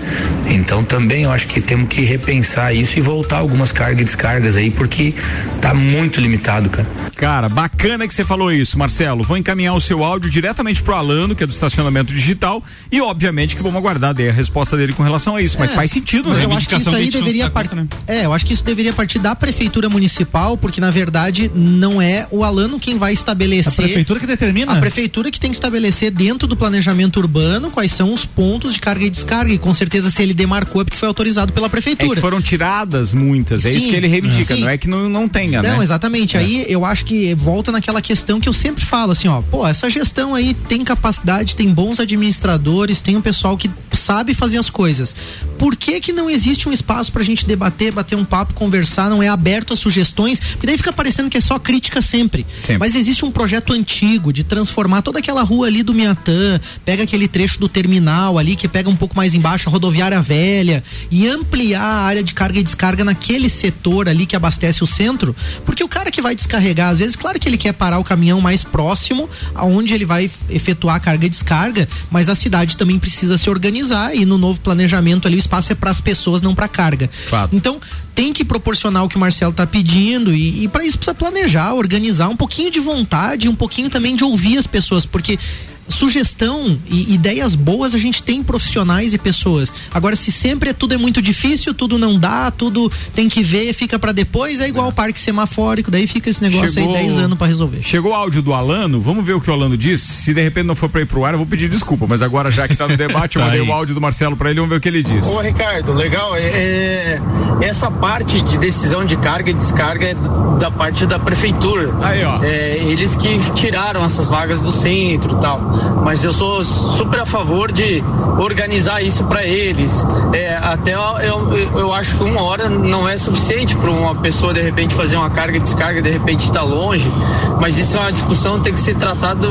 G: Então também eu acho que temos que repensar isso e voltar algumas cargas e descargas aí, porque tá muito limitado, cara.
A: Cara, bacana que você falou isso, Marcelo. Vou encaminhar o seu áudio diretamente pro Alano, que é do estacionamento digital, e obviamente que vamos aguardar daí a resposta dele com relação a isso. Mas
D: É,
A: faz sentido,
D: mas
A: né?
D: eu acho que isso aí deveria partir. É, eu acho que isso deveria partir da prefeitura municipal, porque na verdade não é o Alano quem vai estabelecer.
B: A prefeitura que determina?
D: A prefeitura que tem que estabelecer dentro do planejamento urbano quais são os pontos de carga e descarga. E com certeza se ele demarcou é porque foi autorizado pela
A: É
D: prefeitura.
A: que foram tiradas muitas, é isso
D: Sim,
A: que ele reivindica,
D: sim.
A: não é que não, não tenha, né?
D: Não, exatamente. Aí eu acho que volta naquela questão que eu sempre falo assim, ó, pô, essa gestão aí tem capacidade, tem bons administradores, tem um pessoal que sabe fazer as coisas. Por que que não existe um espaço pra gente debater, bater um papo, conversar, não é aberto a sugestões? Porque daí fica parecendo que é só crítica sempre.
A: Sempre.
D: Mas existe um projeto antigo de transformar toda aquela rua ali do Miatã, pega aquele trecho do terminal ali que pega um pouco mais embaixo a rodoviária velha e ampliar a área de carga e descarga naquele setor ali que abastece o centro, porque o cara que vai descarregar, às vezes, claro que ele quer parar o caminhão mais próximo aonde ele vai efetuar a carga e descarga, mas a cidade também precisa se organizar e no novo planejamento ali o espaço é para as pessoas, não para carga.
A: Fato.
D: Então, tem que proporcionar o que o Marcelo tá pedindo e, e para isso precisa planejar, organizar, um pouquinho de vontade, um pouquinho também de ouvir as pessoas, porque sugestão e ideias boas a gente tem profissionais e pessoas. Agora, se sempre é, tudo é muito difícil, tudo não dá, tudo tem que ver, fica para depois, é igual o parque semafórico, daí fica esse negócio
A: Chegou-
D: aí 10 anos para resolver.
A: Chegou o áudio do Alano, vamos ver o que o Alano disse. Se de repente não for pra ir pro ar, eu vou pedir desculpa, mas agora já que tá no debate, eu
C: Tá
A: mandei
C: aí.
A: o áudio do Marcelo pra ele, vamos ver o que ele disse.
M: Ô Ricardo, legal. É, é- essa parte de decisão de carga e descarga é da parte da prefeitura.
A: Aí, ó.
M: É, eles que tiraram essas vagas do centro e tal. Mas eu sou super a favor de organizar isso para eles. É, até eu, eu, acho que uma hora não é suficiente para uma pessoa de repente fazer uma carga e descarga, de repente está longe. Mas isso é uma discussão que tem que ser tratado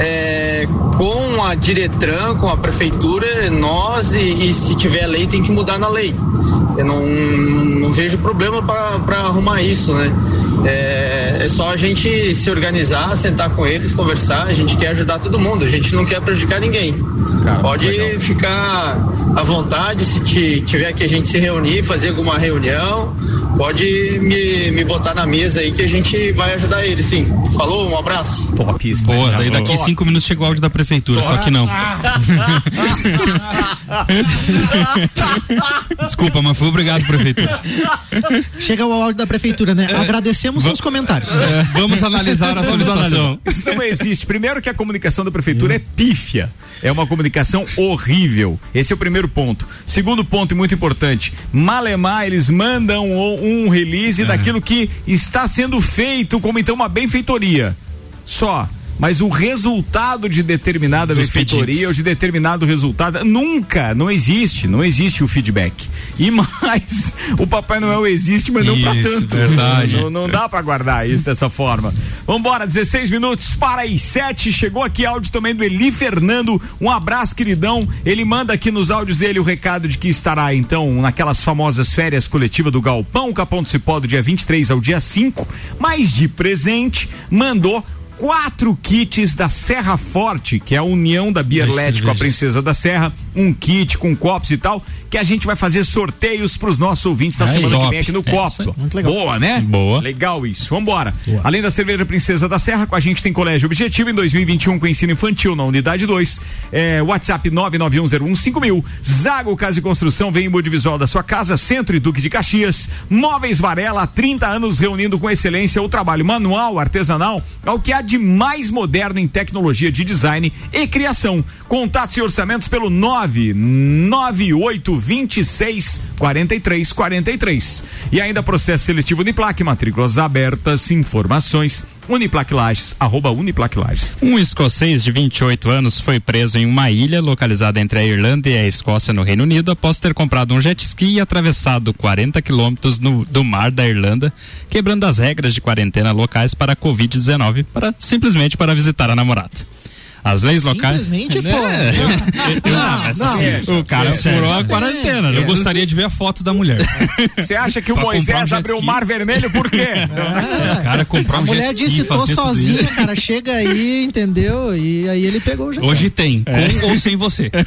M: é, com a Diretran, com a prefeitura, nós e, e se tiver lei tem que mudar na lei. Eu não, não vejo problema para arrumar isso, né? É, é só a gente se organizar, sentar com eles, conversar. A gente quer ajudar todo mundo, a gente não quer prejudicar ninguém. Pode ficar à vontade, se ti- tiver que a gente se reunir, fazer alguma reunião, pode me, me botar na mesa aí que a gente vai ajudar eles, sim. Falou, um abraço.
A: Top isso,
C: Boa, daí daqui cinco minutos chega o áudio da prefeitura, só que não. Desculpa, mas foi obrigado, prefeitura.
D: Chega o áudio da prefeitura, né? Agradecemos seus comentários.
C: Vamos analisar a solicitação.
A: Isso não existe. Primeiro que a comunicação da prefeitura é pífia. É uma comunicação horrível. Esse é o primeiro ponto. Segundo ponto e muito importante, Malemar, eles mandam um release daquilo que está sendo feito como então uma benfeitoria. Só. Mas o resultado de determinada
C: Dos
A: benfeitoria
C: pedidos.
A: ou de determinado resultado nunca, não existe, não existe o feedback. E mais, o Papai Noel existe, mas não
C: Isso,
A: tanto.
C: verdade.
A: Não, não dá pra guardar isso dessa forma. Vambora, 16 minutos para as 7. Chegou aqui áudio também do Eli Fernando. Um abraço, queridão. Ele manda aqui nos áudios dele o recado de que estará, então, naquelas famosas férias coletivas do Galpão, Capão do Cipó, do dia 23 ao dia 5. Mas de presente, mandou quatro kits da Serra Forte, que é a união da Bierlete com a Princesa da Serra, um kit com copos e tal, que a gente vai fazer sorteios pros nossos ouvintes na semana que
C: top.
A: vem aqui no
C: É
A: Copo.
C: legal.
A: Boa, né?
C: Boa.
A: Legal isso. Vambora. Além da cerveja Princesa da Serra, com a gente tem Colégio Objetivo em 2021 com ensino infantil na unidade 2. É, WhatsApp 991015000. Zago Casa e Construção vem em Budivisual da sua casa, Centro e Duque de Caxias. Móveis Varela, há 30 anos reunindo com excelência o trabalho manual, artesanal, ao que há de mais moderno em tecnologia de design e criação. Contatos e orçamentos pelo 99826 4343. E ainda processo seletivo Uniplac, matrículas abertas, informações Uniplac Lages, arroba Uniplac Lages.
E: Um escocês de 28 anos foi preso em uma ilha localizada entre a Irlanda e a Escócia, no Reino Unido, após ter comprado um jet ski e atravessado 40 quilômetros do mar da Irlanda, quebrando as regras de quarentena locais para a Covid-19, para, simplesmente para visitar a namorada. As leis locais.
D: Simplesmente, pô.
E: É.
D: Não,
E: mas
D: não.
E: assim, o cara furou a quarentena, né?
C: Eu gostaria de ver a foto da mulher.
A: Você acha que o
C: um
A: Moisés
C: jet
A: abriu o. Mar Vermelho por quê?
C: O cara comprar
D: A
C: um
D: mulher
C: jet ski,
D: disse, tô sozinha, cara, chega aí, entendeu? E aí ele pegou o jet
C: Hoje tem, com
E: É.
C: ou sem você.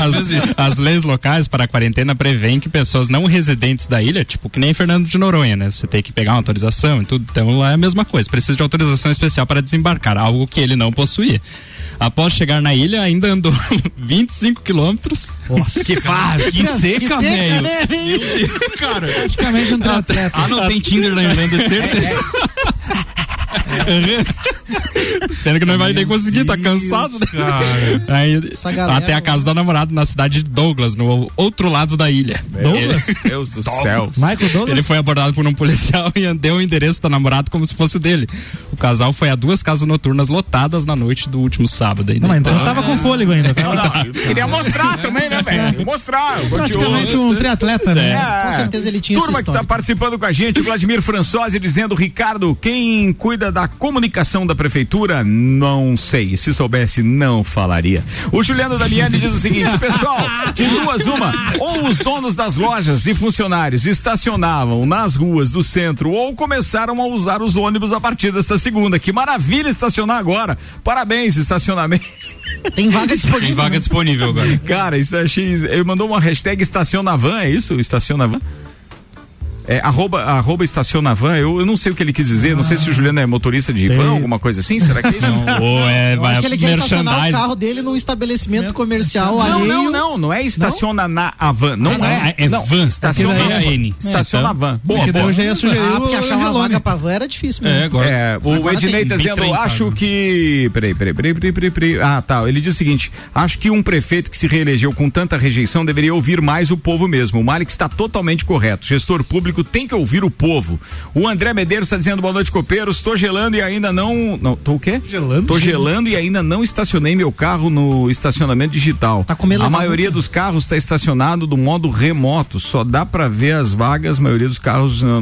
E: As, as leis locais para a quarentena prevêem que pessoas não residentes da ilha, tipo que nem Fernando de Noronha, né? Você tem que pegar uma autorização e tudo. Então lá é a mesma coisa. Precisa de autorização especial para desembarcar, algo que ele não possuía. Após chegar na ilha, ainda andou 25 quilômetros.
C: Nossa, que faz, que seca, velho. Meu Deus, cara.
B: Praticamente um triatleta.
C: Ah, não tem Tinder na Irlanda, certeza.
E: Pena que não vai nem conseguir, tá cansado, né? Aí,
D: Essa galera,
E: até a casa da namorada na cidade de Douglas, no outro lado da ilha.
B: Douglas?
E: Ele-
A: Deus do céu.
B: Michael Douglas?
E: Ele foi abordado por um policial e deu o endereço da namorada como se fosse dele. O casal foi a duas casas noturnas lotadas na noite do último sábado.
B: Não, mas então não tava com fôlego ainda.
A: Não, não, queria mostrar também, né, velho? Mostrar.
B: praticamente um triatleta, né?
A: É.
D: Com certeza ele tinha
A: Turma que está
D: histórico.
A: participando com a gente, o Vladimir Françosi dizendo, Ricardo, quem cuida da comunicação da prefeitura? Não sei. Se soubesse, não falaria. O Juliano Damiani diz o seguinte, pessoal, de duas uma, ou os donos das lojas e funcionários estacionavam nas ruas do centro ou começaram a usar os ônibus a partir desta segunda. Que maravilha estacionar agora. Parabéns, estacionamento.
D: Tem vaga disponível.
C: Tem vaga disponível agora.
A: Cara, isso achei. Ele mandou uma hashtag estacionavan, é isso? Estacionavan? É, arroba, arroba estacionavan, eu, eu não sei o que ele quis dizer, não sei se o Juliano é motorista de van, alguma coisa assim, será que é isso?
E: Ou é,
D: Eu
E: vai
D: acho que ele quer estacionar o carro dele num estabelecimento comercial
A: Não,
D: alheio.
A: não, não, não é estaciona na a van, não,
C: Ah, não,
A: é.
C: é
A: não,
C: van,
A: estaciona
C: porque daí é
A: van.
C: N.
A: Estaciona
C: É, então.
A: van. Boa,
B: Porque
A: boa.
B: eu já ia sugerir
D: Ah, porque achar uma vaga pra van era difícil mesmo.
C: É, agora.
A: É, o
D: Agora
A: Ednei
D: tem
A: tá dizendo, acho
C: cara.
A: que. Peraí, peraí, peraí, peraí, peraí, peraí. Ah, tá. Ele diz o seguinte: acho que um prefeito que se reelegeu com tanta rejeição deveria ouvir mais o povo mesmo. O Malik está totalmente correto. Gestor público tem que ouvir o povo. O André Medeiros está dizendo boa noite, copeiros. Tô gelando e ainda não. Não, tô o quê?
B: Gelando?
A: Tô gelando e ainda não estacionei meu carro no estacionamento digital.
D: Tá com medo
A: A maioria dos carros está estacionado do modo remoto. Só dá pra ver as vagas, a maioria dos carros. não.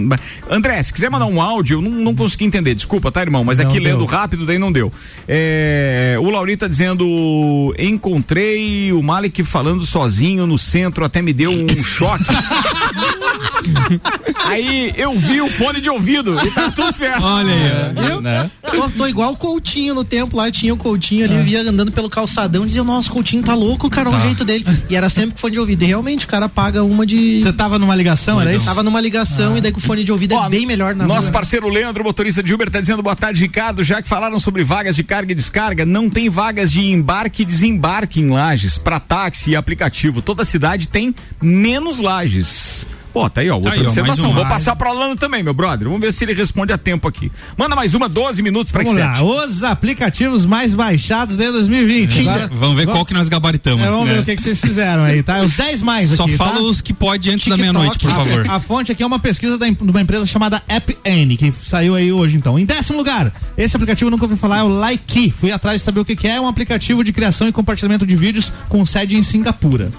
A: André, se quiser mandar um áudio, eu não, não consegui entender. Desculpa, tá, irmão? Mas
B: Não
A: aqui
B: deu.
A: lendo rápido, daí não deu. É, o Lauri tá dizendo: encontrei o Malik falando sozinho no centro, até me deu um choque. Aí eu vi o fone de ouvido e tá tudo certo.
C: Olha aí.
D: Viu?
E: Né?
D: Tô, tô igual o Coutinho no tempo lá, tinha o Coutinho
B: É.
D: ali, eu via andando pelo calçadão, dizia, nossa, o Coutinho tá louco, cara, o jeito dele. E era sempre com fone de ouvido. E realmente, o cara paga uma de.
B: Você tava numa ligação, era isso?
D: Tava numa ligação e daí com o fone de ouvido é bem melhor na
A: Nosso
D: rua.
A: parceiro Leandro, motorista de Uber, tá dizendo boa tarde, Ricardo. Já que falaram sobre vagas de carga e descarga, não tem vagas de embarque e desembarque em lajes para táxi e aplicativo. Toda cidade tem menos lajes. Pô, tá aí, ó, outra
C: aí, ó, mais
A: observação.
C: um.
A: Vou passar pra Alano também, meu brother. Vamos ver se ele responde a tempo aqui. Manda mais uma, 12 minutos para
B: Vamos lá,
A: sete.
B: os aplicativos mais baixados de 2020. Agora-
C: Vamos ver qual que nós gabaritamos.
B: É, vamos ver
C: né?
B: o que, que vocês fizeram aí, tá? Os 10 mais
C: Só
B: aqui,
C: fala
B: tá?
C: os que pode antes da
D: TikTok.
C: meia-noite, por
B: A-
C: favor.
B: A, fonte aqui é uma pesquisa da, de uma empresa chamada AppN, que saiu aí hoje, então. Em décimo lugar, esse aplicativo eu nunca ouvi falar, é o Likee. Fui atrás de saber o que, que é. É um aplicativo de criação e compartilhamento de vídeos com sede em Singapura.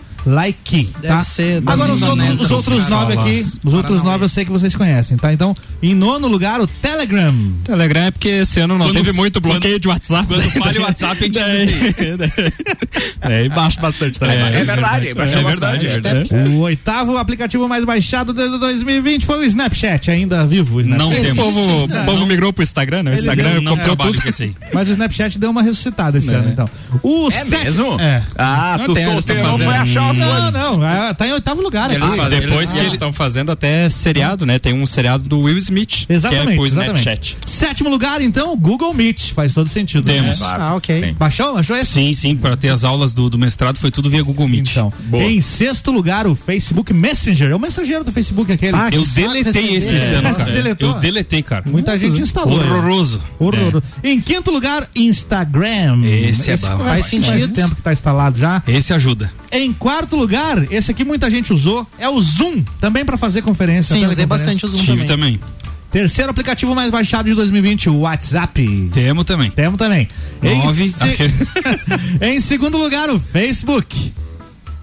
D: Deve
B: tá?
D: ser
B: Agora os outros, os outros nove aqui, os outros nove eu sei que vocês conhecem, tá? Então, em nono lugar, o Telegram.
E: Telegram é porque esse ano não
C: Quando-
E: teve muito bloqueio de WhatsApp.
C: Quando falha o WhatsApp, a gente assim.
E: É, e baixa bastante Telegram.
A: É verdade, baixou
C: É
A: bastante.
C: verdade, é verdade.
B: O oitavo aplicativo mais baixado desde 2020 foi o Snapchat, ainda vivo o Snapchat.
C: Não
E: O
C: temos.
E: povo, o povo migrou pro Instagram, né? O Instagram
B: deu-
C: não
E: comprou tudo.
C: aí.
B: Mas o Snapchat deu uma ressuscitada esse ano, então. O
A: É mesmo?
B: É.
A: Ah, tu
E: tão
A: não foi achar umas
B: Não, não, é, tá em oitavo lugar.
E: Eles
B: aqui.
E: fazem- depois que
C: eles-
E: estão fazendo até seriado, né? Tem um seriado do Will Smith,
B: Exatamente,
E: que é pro. Snapchat.
B: Sétimo lugar, então, Google Meet. Faz todo sentido.
C: Temos.
B: Né?
D: Ah, ok.
B: Baixou? Baixou esse?
C: Sim, sim, para ter as aulas do, do mestrado foi tudo via Google Meet.
B: Então, em sexto lugar, o Facebook Messenger. É o mensageiro do Facebook aquele.
D: Ah,
C: eu deletei esse esse
B: É.
C: ano, cara.
B: deletou?
C: Eu deletei, cara.
B: Muita gente instalou. né?
C: Horroroso.
B: Horroroso. Em quinto lugar, Instagram.
C: Esse é bom.
B: faz,
D: Faz
B: faz
D: sentido.
B: tempo que tá instalado já.
C: Esse ajuda.
B: Em quarto lugar, esse aqui muita gente usou, é o Zoom, também para fazer conferência.
D: Sim, usei bastante o Zoom
C: Tive
D: também.
C: também.
B: Terceiro aplicativo mais baixado de 2020, o WhatsApp.
C: Temo também.
B: Temos também.
C: Nove.
B: Em, se- em segundo lugar, o Facebook.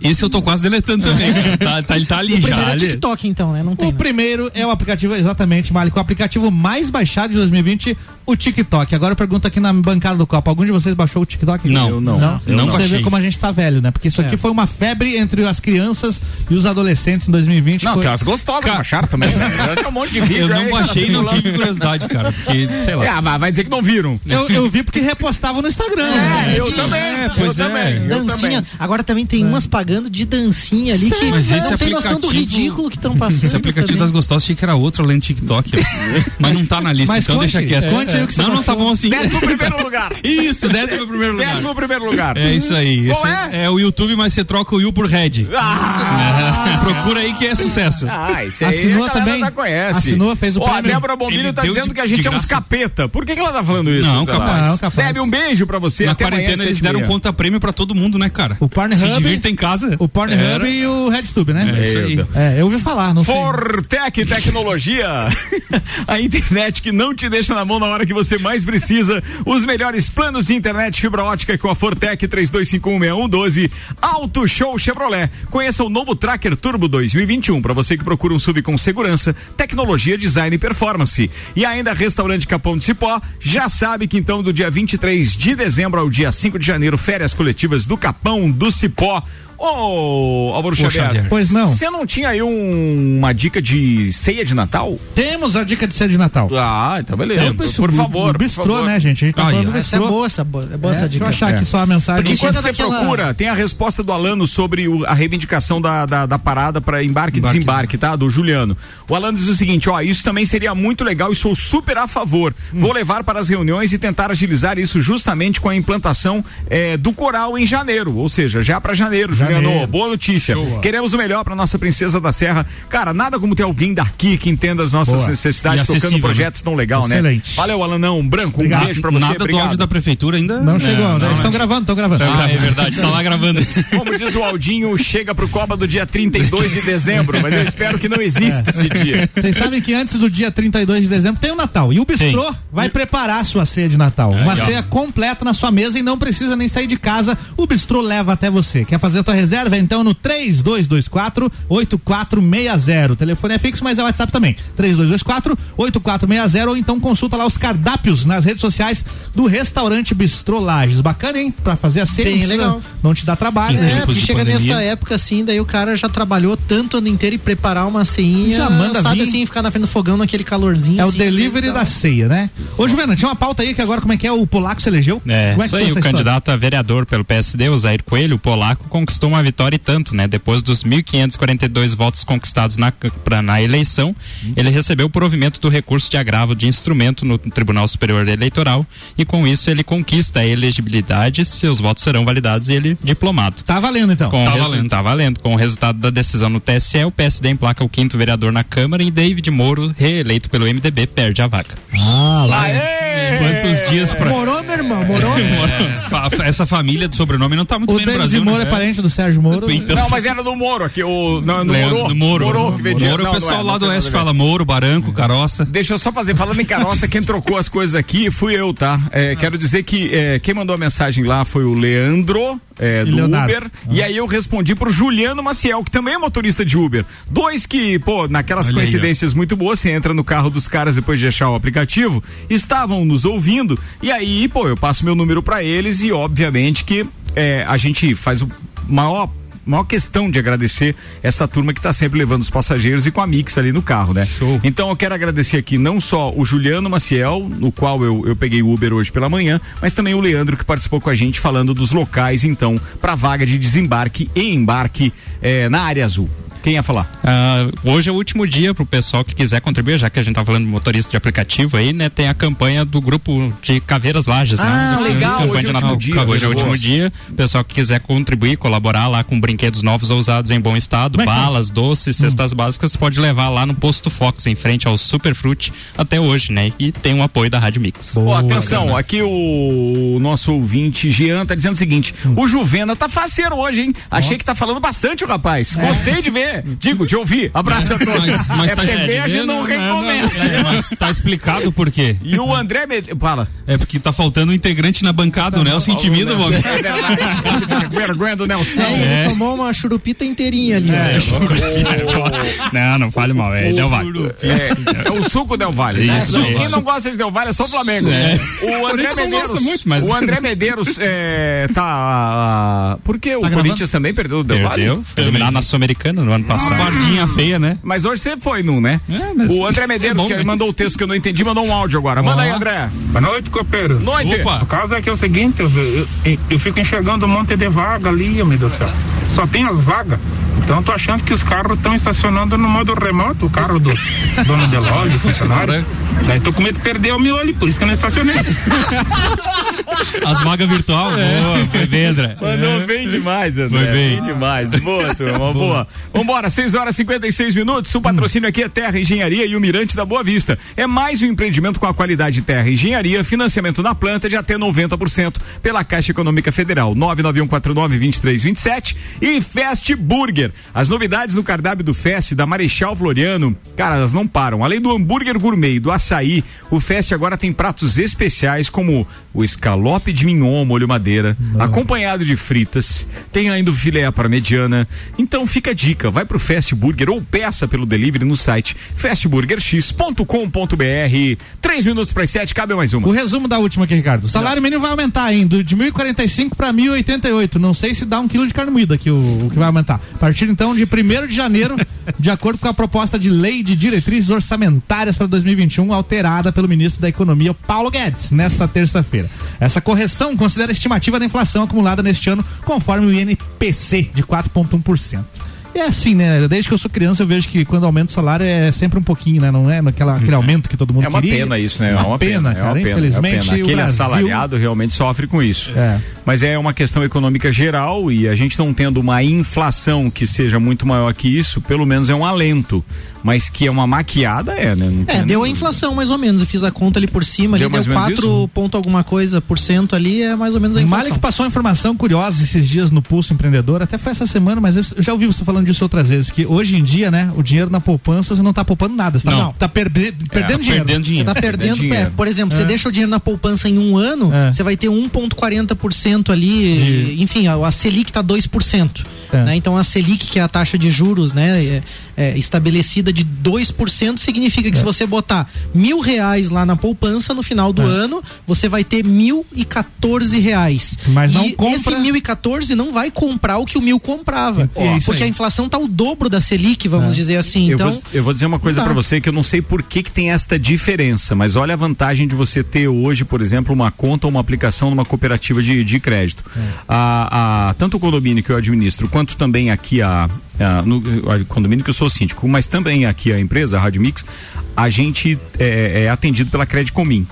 C: Esse eu tô quase deletando também. Tá, tá- ele tá ali
D: O
C: já.
D: primeiro é. TikTok, então, né? Não tem.
B: O
D: né?
B: primeiro é o aplicativo, exatamente, Malik, o aplicativo mais baixado de 2020, o TikTok. Agora eu pergunto aqui na bancada do copo, algum de vocês baixou o TikTok?
C: Não.
A: Eu não.
B: Não,
C: Eu não
B: Você vê como a gente tá velho, né? Porque isso aqui
D: É.
B: foi uma febre entre as crianças e os adolescentes em 2020.
A: Não,
B: foi...
A: tem umas gostosas baixaram também. Tem um monte de vídeo
C: Eu não
A: aí, cara,
C: baixei e não tive curiosidade, cara. Porque, sei lá.
A: Ah, vai- vai dizer que não viram.
B: eu, eu vi porque repostavam no Instagram. né?
A: É, eu também.
C: É, pois
A: eu
C: é.
A: também. Eu
D: Dancinha. Agora também tem umas pagando de dancinha ali que
C: Mas esse
D: não tem noção do ridículo que estão passando.
C: Esse aplicativo
D: também.
C: das gostosas achei que era outro além do TikTok. Mas não tá na lista,
B: Mas
C: então
B: conte,
C: deixa quieto.
B: conte aí o que você
C: não, não tá bom assim.
A: Décimo primeiro lugar.
C: Isso, décimo primeiro lugar.
A: Décimo primeiro lugar.
C: É isso aí.
A: Qual
C: Esse
A: é?
C: o YouTube, mas você troca o Will por Red.
A: Ah,
C: Procura aí que é sucesso.
A: ah esse aí
B: Assinou também?
A: já conhece.
B: Assinou, fez o
A: Ó, a
B: prêmio.
A: Débora Bombilho tá dizendo que a gente é uns capeta. Por que, que ela tá falando isso?
C: Não,
A: sei
C: capaz.
B: Não, capaz.
A: Deb, um beijo pra você.
C: Na quarentena eles deram conta prêmio pra todo mundo, né, cara?
B: O Pornhub-
C: Se divirta em casa.
B: O Pornhub e o RedTube, né?
C: É isso aí.
B: É, eu ouvi falar, não sei.
A: Fortec Tecnologia. a internet que não te deixa na mão na hora que você mais precisa. Os melhores planos de internet fibra ótica com a Fortec 32516112. Auto Show Chevrolet. Conheça o novo Tracker Turbo 2021 para você que procura um SUV com segurança, tecnologia, design e performance. E ainda Restaurante Capão de Cipó, já sabe que então do dia 23 de dezembro ao dia 5 de janeiro, férias coletivas do Capão do Cipó. Ô, Álvaro Xavier,
B: Xavier. Pois não.
A: Você não tinha aí um- uma dica de ceia de Natal?
B: Temos a dica de ceia de Natal.
A: Ah, então beleza.
B: Temos.
A: Por favor.
B: O
A: por
B: bistrô,
A: favor.
B: né, gente? A gente tá
A: Aí,
B: falando
D: Essa é boa, essa, boa, é boa
B: É,
D: essa
B: deixa
D: dica.
B: eu achar aqui só a mensagem.
A: Porque enquanto você
D: naquela-
A: procura, tem a resposta do Alano sobre o- a reivindicação da, da, da parada para embarque e desembarque, tá? Do Juliano. O Alano diz o seguinte: ó, isso também seria muito legal e sou super a favor.
B: Hum.
A: Vou levar para as reuniões e tentar agilizar isso justamente com a implantação eh, do coral em janeiro. Ou seja, já para janeiro, Boa notícia. Queremos o melhor para nossa princesa da Serra. Cara, nada como ter alguém daqui que entenda as nossas
B: Boa.
A: necessidades, tocando
C: acessível,
A: projetos tão legal, né?
B: Excelente.
A: Valeu, Alanão. Branco, um
B: Obrigado.
A: beijo pra você.
C: Nada do
A: obrigado.
C: áudio da prefeitura ainda.
B: Não chegou,
C: É,
B: né?
C: não,
B: Eles estão
C: né?
B: gravando, estão gravando.
C: Ah, é verdade, tá lá gravando.
A: Como diz o Aldinho, chega pro Coba do dia 32 de dezembro, mas eu espero que não exista esse dia.
B: Vocês sabem que antes do dia 32 de dezembro tem o Natal. E o Bistrô
C: Tem.
B: vai preparar a sua ceia de Natal. Uma
C: Aí, ó.
B: ceia completa na sua mesa e não precisa nem sair de casa. O Bistrô leva até você. Quer fazer a tua reserva? Então no 3224 8460. O telefone é fixo, mas é WhatsApp também. 3224 8460 ou então consulta lá os cardápios nas redes sociais do restaurante Bistrô Lages. Bacana, hein? Pra fazer a ceia.
D: Bem
B: não precisa-
D: legal.
B: Não te dá trabalho. Né?
D: É, porque chega
C: pandemia.
D: nessa época assim, daí o cara já trabalhou tanto o ano inteiro e preparar uma ceinha.
B: Já manda
D: sabe
B: vir.
D: assim, ficar na frente do fogão naquele calorzinho.
B: É o
D: assim,
B: delivery
D: às
B: da ceia, né? Ô, Juliana, tinha uma pauta aí que agora como é que é? O polaco se elegeu?
E: É,
B: como é
E: isso aí, o
B: história?
E: candidato a vereador pelo PSD, o Zair Coelho, o polaco, conquistou uma vitória e tanto, né? Depois dos 1.542 votos conquistados na, pra- na eleição, ele recebeu o provimento do recurso de agravo de instrumento no Tribunal Superior Eleitoral e com isso ele conquista a elegibilidade, seus votos serão validados e ele diplomado.
B: Tá valendo então.
E: Com
C: Tá valendo.
E: tá valendo. Com o resultado da decisão no TSE, o PSD emplaca o quinto vereador na Câmara e David Moro, reeleito pelo MDB, perde a vaga.
B: Ah, lá.
C: Quantos dias pra.
D: Morou, meu irmão, morou.
C: Fa- Essa família do sobrenome não tá muito
B: O
C: bem no
B: David
C: Brasil.
B: Moro
C: né?
B: é parente do Sérgio Moro.
C: Então,
A: Não, mas era do Moro aqui, o no
C: Leandro
A: Moro.
C: Moro.
A: Moro, que vendia-
C: Moro,
A: não,
C: o pessoal
A: não é,
C: lá
A: não
C: do Oeste
A: ver.
C: fala Moro, Baranco, Caroça.
A: Deixa eu só fazer, falando em caroça, quem trocou as coisas aqui fui eu, tá? É, Quero dizer que é, quem mandou a mensagem lá foi o Leandro, é, do
B: Leonardo.
A: Uber, e aí eu respondi pro Juliano Maciel, que também é motorista de Uber. Dois que, pô, naquelas
C: Olha aí,
A: coincidências muito boas, você entra no carro dos caras depois de achar o aplicativo, estavam nos ouvindo, e aí, pô, eu passo meu número pra eles e obviamente que é, a gente faz o maior maior questão de agradecer essa turma que está sempre levando os passageiros e com a Mix ali no carro, né?
C: Show.
A: Então eu quero agradecer aqui não só o Juliano Maciel, no qual eu, eu peguei o Uber hoje pela manhã, mas também o Leandro que participou com a gente falando dos locais, então, para vaga de desembarque e embarque eh, na área azul. Quem ia falar?
E: Ah, hoje é o último dia pro pessoal que quiser contribuir, já que a gente tá falando de motorista de aplicativo aí, né? Tem a campanha do grupo de Caveiras Lages,
A: Ah,
E: né?
A: legal,
E: Campanha
A: hoje
E: de
A: é o
E: Natal.
A: último dia,
E: Hoje é o
A: boa.
E: último dia. Pessoal que quiser contribuir, colaborar lá com brinquedos novos ou usados em bom estado,
B: Como é que é?
E: balas, doces, cestas básicas, pode levar lá no posto Fox, em frente ao Superfruit, até hoje, né? E tem o apoio da Rádio Mix.
A: Ó, atenção, aqui o nosso ouvinte Jean tá dizendo o seguinte: o Juvena tá faceiro hoje, hein? Achei que tá falando bastante o rapaz. Gostei de ver. Digo, de ouvir. Abraço a todos.
C: Mas, mas
A: é
C: tá
A: TV, a gente não recomenda.
C: É, mas tá explicado por quê.
A: E o André Med... Fala.
C: É porque tá faltando um integrante na bancada, o Nelson intimida,
A: É
C: mano.
A: verdade. Vergonha do Nelson.
D: É, ele tomou uma churupita inteirinha ali. ó.
E: Não, não fale mal, é Del Valle.
A: É, é o suco Del Valle.
E: Isso,
A: Quem
E: isso.
A: não gosta de Del Valle é só o Flamengo. O André
E: não
A: Medeiros.
E: muito, mas-
A: O André Medeiros é, tá. Por que o
B: Tá
A: Corinthians também perdeu o Del Valle?
E: Perdeu, eliminado na Sul-Americana no ano passado.
C: Bardinha feia, né?
A: Mas hoje você foi num, né?
E: É, mas-
A: O André Medeiros,
C: É bom,
A: que
C: né?
A: mandou o texto que eu não entendi, mandou um áudio agora. Manda aí, André.
N: Boa noite, copeiros.
A: Noite.
C: Opa.
N: O caso é que é o seguinte, eu, eu, eu fico enxergando um monte de vaga ali, meu Deus do céu. Só tem as vagas. Então eu tô achando que os carros estão estacionando no modo remoto, o carro do dono de loja, funcionário. Daí tô com medo de perder o meu olho, por isso que eu não estacionei.
C: As vagas virtual, boa, foi bem, André.
A: Mandou bem demais, André.
C: Foi bem.
A: demais. Boa, turma, boa. Vambora, 6 horas e 56 minutos. O patrocínio aqui é Terra Engenharia e o Mirante da Boa Vista. É mais um empreendimento com a qualidade Terra Engenharia, financiamento na planta de até 90% pela Caixa Econômica Federal. 991492327 e Fast Burger. As novidades no cardápio do Fest da Marechal Floriano, cara, elas não param. Além do hambúrguer gourmet e do açaí, o Fest agora tem pratos especiais como o escalope de mignon molho madeira, acompanhado de fritas. Tem ainda o filé para mediana. Então fica a dica, vai pro Fast Burger ou peça pelo delivery no site fastburgerx.com.br. Três minutos para as sete, cabe mais uma.
B: O resumo da última aqui, Ricardo. O salário mínimo vai aumentar, hein? Do, de 1.045 para 1.088. Não sei se dá um quilo de carne moída aqui o, o que vai aumentar. A partir então de 1 de janeiro, de acordo com a proposta de lei de diretrizes orçamentárias para 2021, alterada pelo ministro da Economia, Paulo Guedes, nesta terça-feira. Essa correção considera a estimativa da inflação acumulada neste ano, conforme o INPC, de 4,1%. É assim, né? Desde que eu sou criança, eu vejo que quando aumenta o salário é sempre um pouquinho, né? Não é naquela, aquele aumento que todo mundo
A: É uma
B: queria.
A: pena isso, né?
B: É uma, pena,
A: é
B: cara.
A: uma pena,
B: Infelizmente,
A: é uma pena.
B: o
A: Aquele
B: Brasil...
A: assalariado realmente sofre com isso.
B: É.
A: Mas é uma questão econômica geral e a gente não tendo uma inflação que seja muito maior que isso, pelo menos é um alento. Mas que é uma maquiada, é, né?
D: É, deu a inflação mais ou menos. Eu fiz a conta ali por cima,
A: Deu
D: ali deu
A: ou menos
D: 4 ponto alguma coisa por cento ali, é mais ou menos a
B: O
D: inflação.
B: Malik passou uma informação curiosa esses dias no Pulso Empreendedor, até foi essa semana, mas eu já ouvi você falando disso outras vezes, que hoje em dia, né, o dinheiro na poupança você não tá poupando nada, você tá,
D: Não.
B: tá perbe- perdendo dinheiro.
D: Você tá perdendo, é, por exemplo, você
B: É.
D: deixa o dinheiro na poupança em um ano, você vai ter 1,40% ali, enfim, a, a Selic tá 2%.
B: É.
D: Né? Então a Selic, que é a taxa de juros, né, é, é, estabelecida de 2%, significa
B: É.
D: que se você botar mil reais lá na poupança, no final do ano, você vai ter mil e 14 reais.
B: Mas não
D: e
B: compra-
D: esse mil e 14 não vai comprar o que o mil comprava.
A: É
D: porque a inflação tá o dobro da Selic, vamos dizer assim.
A: Eu,
D: Então,
A: vou, eu vou dizer uma coisa
D: dá.
A: você que eu não sei por que, que tem esta diferença, mas olha a vantagem de você ter hoje, por exemplo, uma conta ou uma aplicação numa cooperativa de, de crédito. A, a- tanto o condomínio que eu administro, quanto também aqui a, no condomínio que eu sou síndico, mas também aqui a empresa, a Rádio Mix, a gente é, é atendido pela Crédito Comim.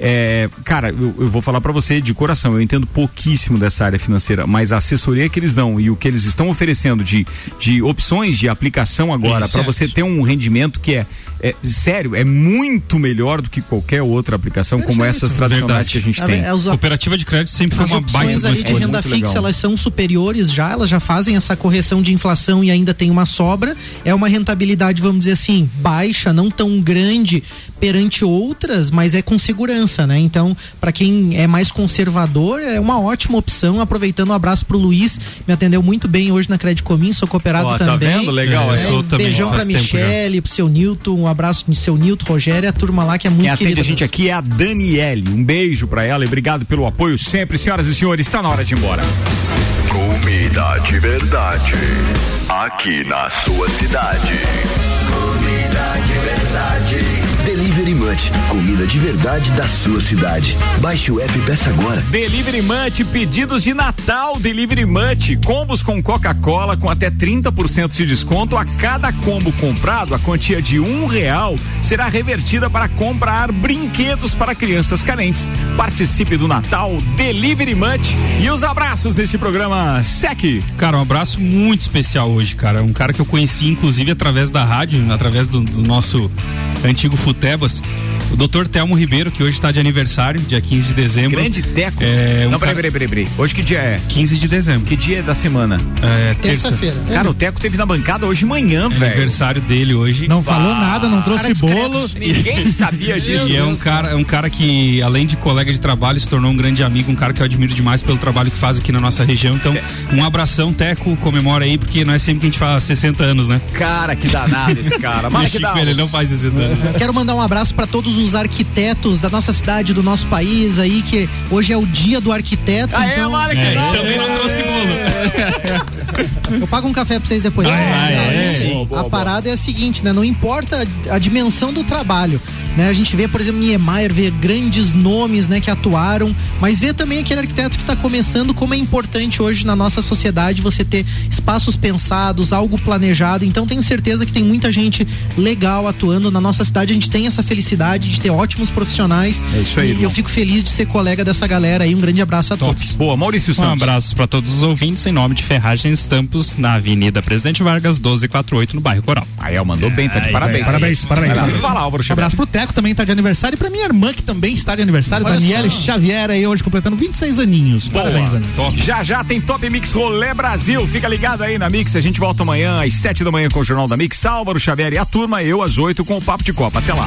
A: É, cara, eu, eu vou falar pra você de coração, eu entendo pouquíssimo dessa área financeira, mas a assessoria que eles dão e o que eles estão oferecendo de, de opções de aplicação agora pra você ter um rendimento que é, é sério, é muito melhor do que qualquer outra aplicação como essas tradicionais
C: Verdade.
A: que a gente tem.
D: é, os-
C: Cooperativa de crédito sempre foi uma baita
D: ali de renda
C: Muito
D: fixa,
C: legal.
D: elas são superiores já, elas já fazem essa correção de inflação e ainda tem uma sobra. É uma rentabilidade, vamos dizer assim, baixa, não tão grande perante outras, mas é com segurança, né? Então, para quem é mais conservador, é uma ótima opção. Aproveitando um abraço pro Luiz, me atendeu muito bem hoje na Crédito Comim, sou cooperado
A: tá
D: também.
A: vendo? Legal,
D: É,
A: eu sou também,
D: Beijão pra. Michele, pro seu Nilton, um abraço pro seu Nilton, Rogério, a turma lá que é muito
A: Quem
D: querida
A: a gente
D: mesmo.
A: aqui é a Daniele. Um beijo pra ela e obrigado pelo apoio sempre, senhoras e senhores. Está na hora de ir embora.
I: Comida de verdade. Aqui na sua cidade.
O: Comida de verdade. Delivery Comida de verdade da sua cidade. Baixe o app e peça agora.
A: Delivery Munch, pedidos de Natal Delivery Munch, combos com Coca-Cola com até 30% de desconto a cada combo comprado, a quantia de um real será revertida para comprar brinquedos para crianças carentes. Participe do Natal Delivery Munch e os abraços desse programa SEC.
C: Cara, um abraço muito especial hoje, cara. Um cara que eu conheci, inclusive, através da rádio, através do, do nosso antigo Futebas. O doutor Telmo Ribeiro, que hoje está de aniversário, dia 15 de dezembro.
A: Grande Teco.
C: É, um
A: Não, peraí, peraí, peraí, peraí. Hoje que dia é?
C: 15 de dezembro.
A: Que dia é da semana?
C: É, terça.
A: Cara, o Teco teve na bancada hoje de manhã, velho.
C: Aniversário dele hoje.
B: Não falou nada, não trouxe bolo.
A: Ninguém sabia disso.
C: E é um cara, é um cara que, além de colega de trabalho, se tornou um grande amigo, um cara que eu admiro demais pelo trabalho que faz aqui na nossa região. Então, um abração, Teco, comemora aí, porque não é sempre que a gente faz 60 anos, né?
A: Cara, que danado esse cara. Mas que
C: ele não faz 60 anos.
D: Quero mandar um abraço para todos os arquitetos da nossa cidade, do nosso país aí, que hoje é o dia do arquiteto.
A: Aê,
D: então...
A: Malik,
C: É, também não trouxe
D: Eu pago um café pra vocês depois.
C: Aê, aê.
D: sim, a parada é a seguinte, né? Não importa a, a dimensão do trabalho, né? A gente vê, por exemplo, Niemeyer, vê grandes nomes, né, que atuaram, mas vê também aquele arquiteto que está começando, como é importante hoje na nossa sociedade você ter espaços pensados, algo planejado. Então tenho certeza que tem muita gente legal atuando na nossa cidade. A gente tem essa felicidade de ter ótimos profissionais.
A: É isso aí,
D: E
A: irmão.
D: eu fico feliz de ser colega dessa galera aí. Um grande abraço a todos.
A: Boa, Maurício
E: Um
A: Santos.
E: abraço para todos os ouvintes em nome de Ferragens Estampos, na Avenida Presidente Vargas, 1248, no bairro Coral.
A: Aí, ó, mandou bem, tá de parabéns.
B: Parabéns, parabéns.
A: Vai lá, Fala, Álvaro
B: Um
A: Xavier.
B: abraço pro Teco também tá de aniversário. E pra minha irmã, que também está de aniversário,
A: Olha
B: Daniele
A: só.
B: Xavier, aí hoje completando 26 aninhos. Parabéns, Dani.
A: Já já tem Top Mix Rolê Brasil. Fica ligado aí na Mix. A gente volta amanhã às 7 da manhã com o Jornal da Mix. Álvaro Xavier e a turma. Eu às 8 com o Papo de Copa. Até lá.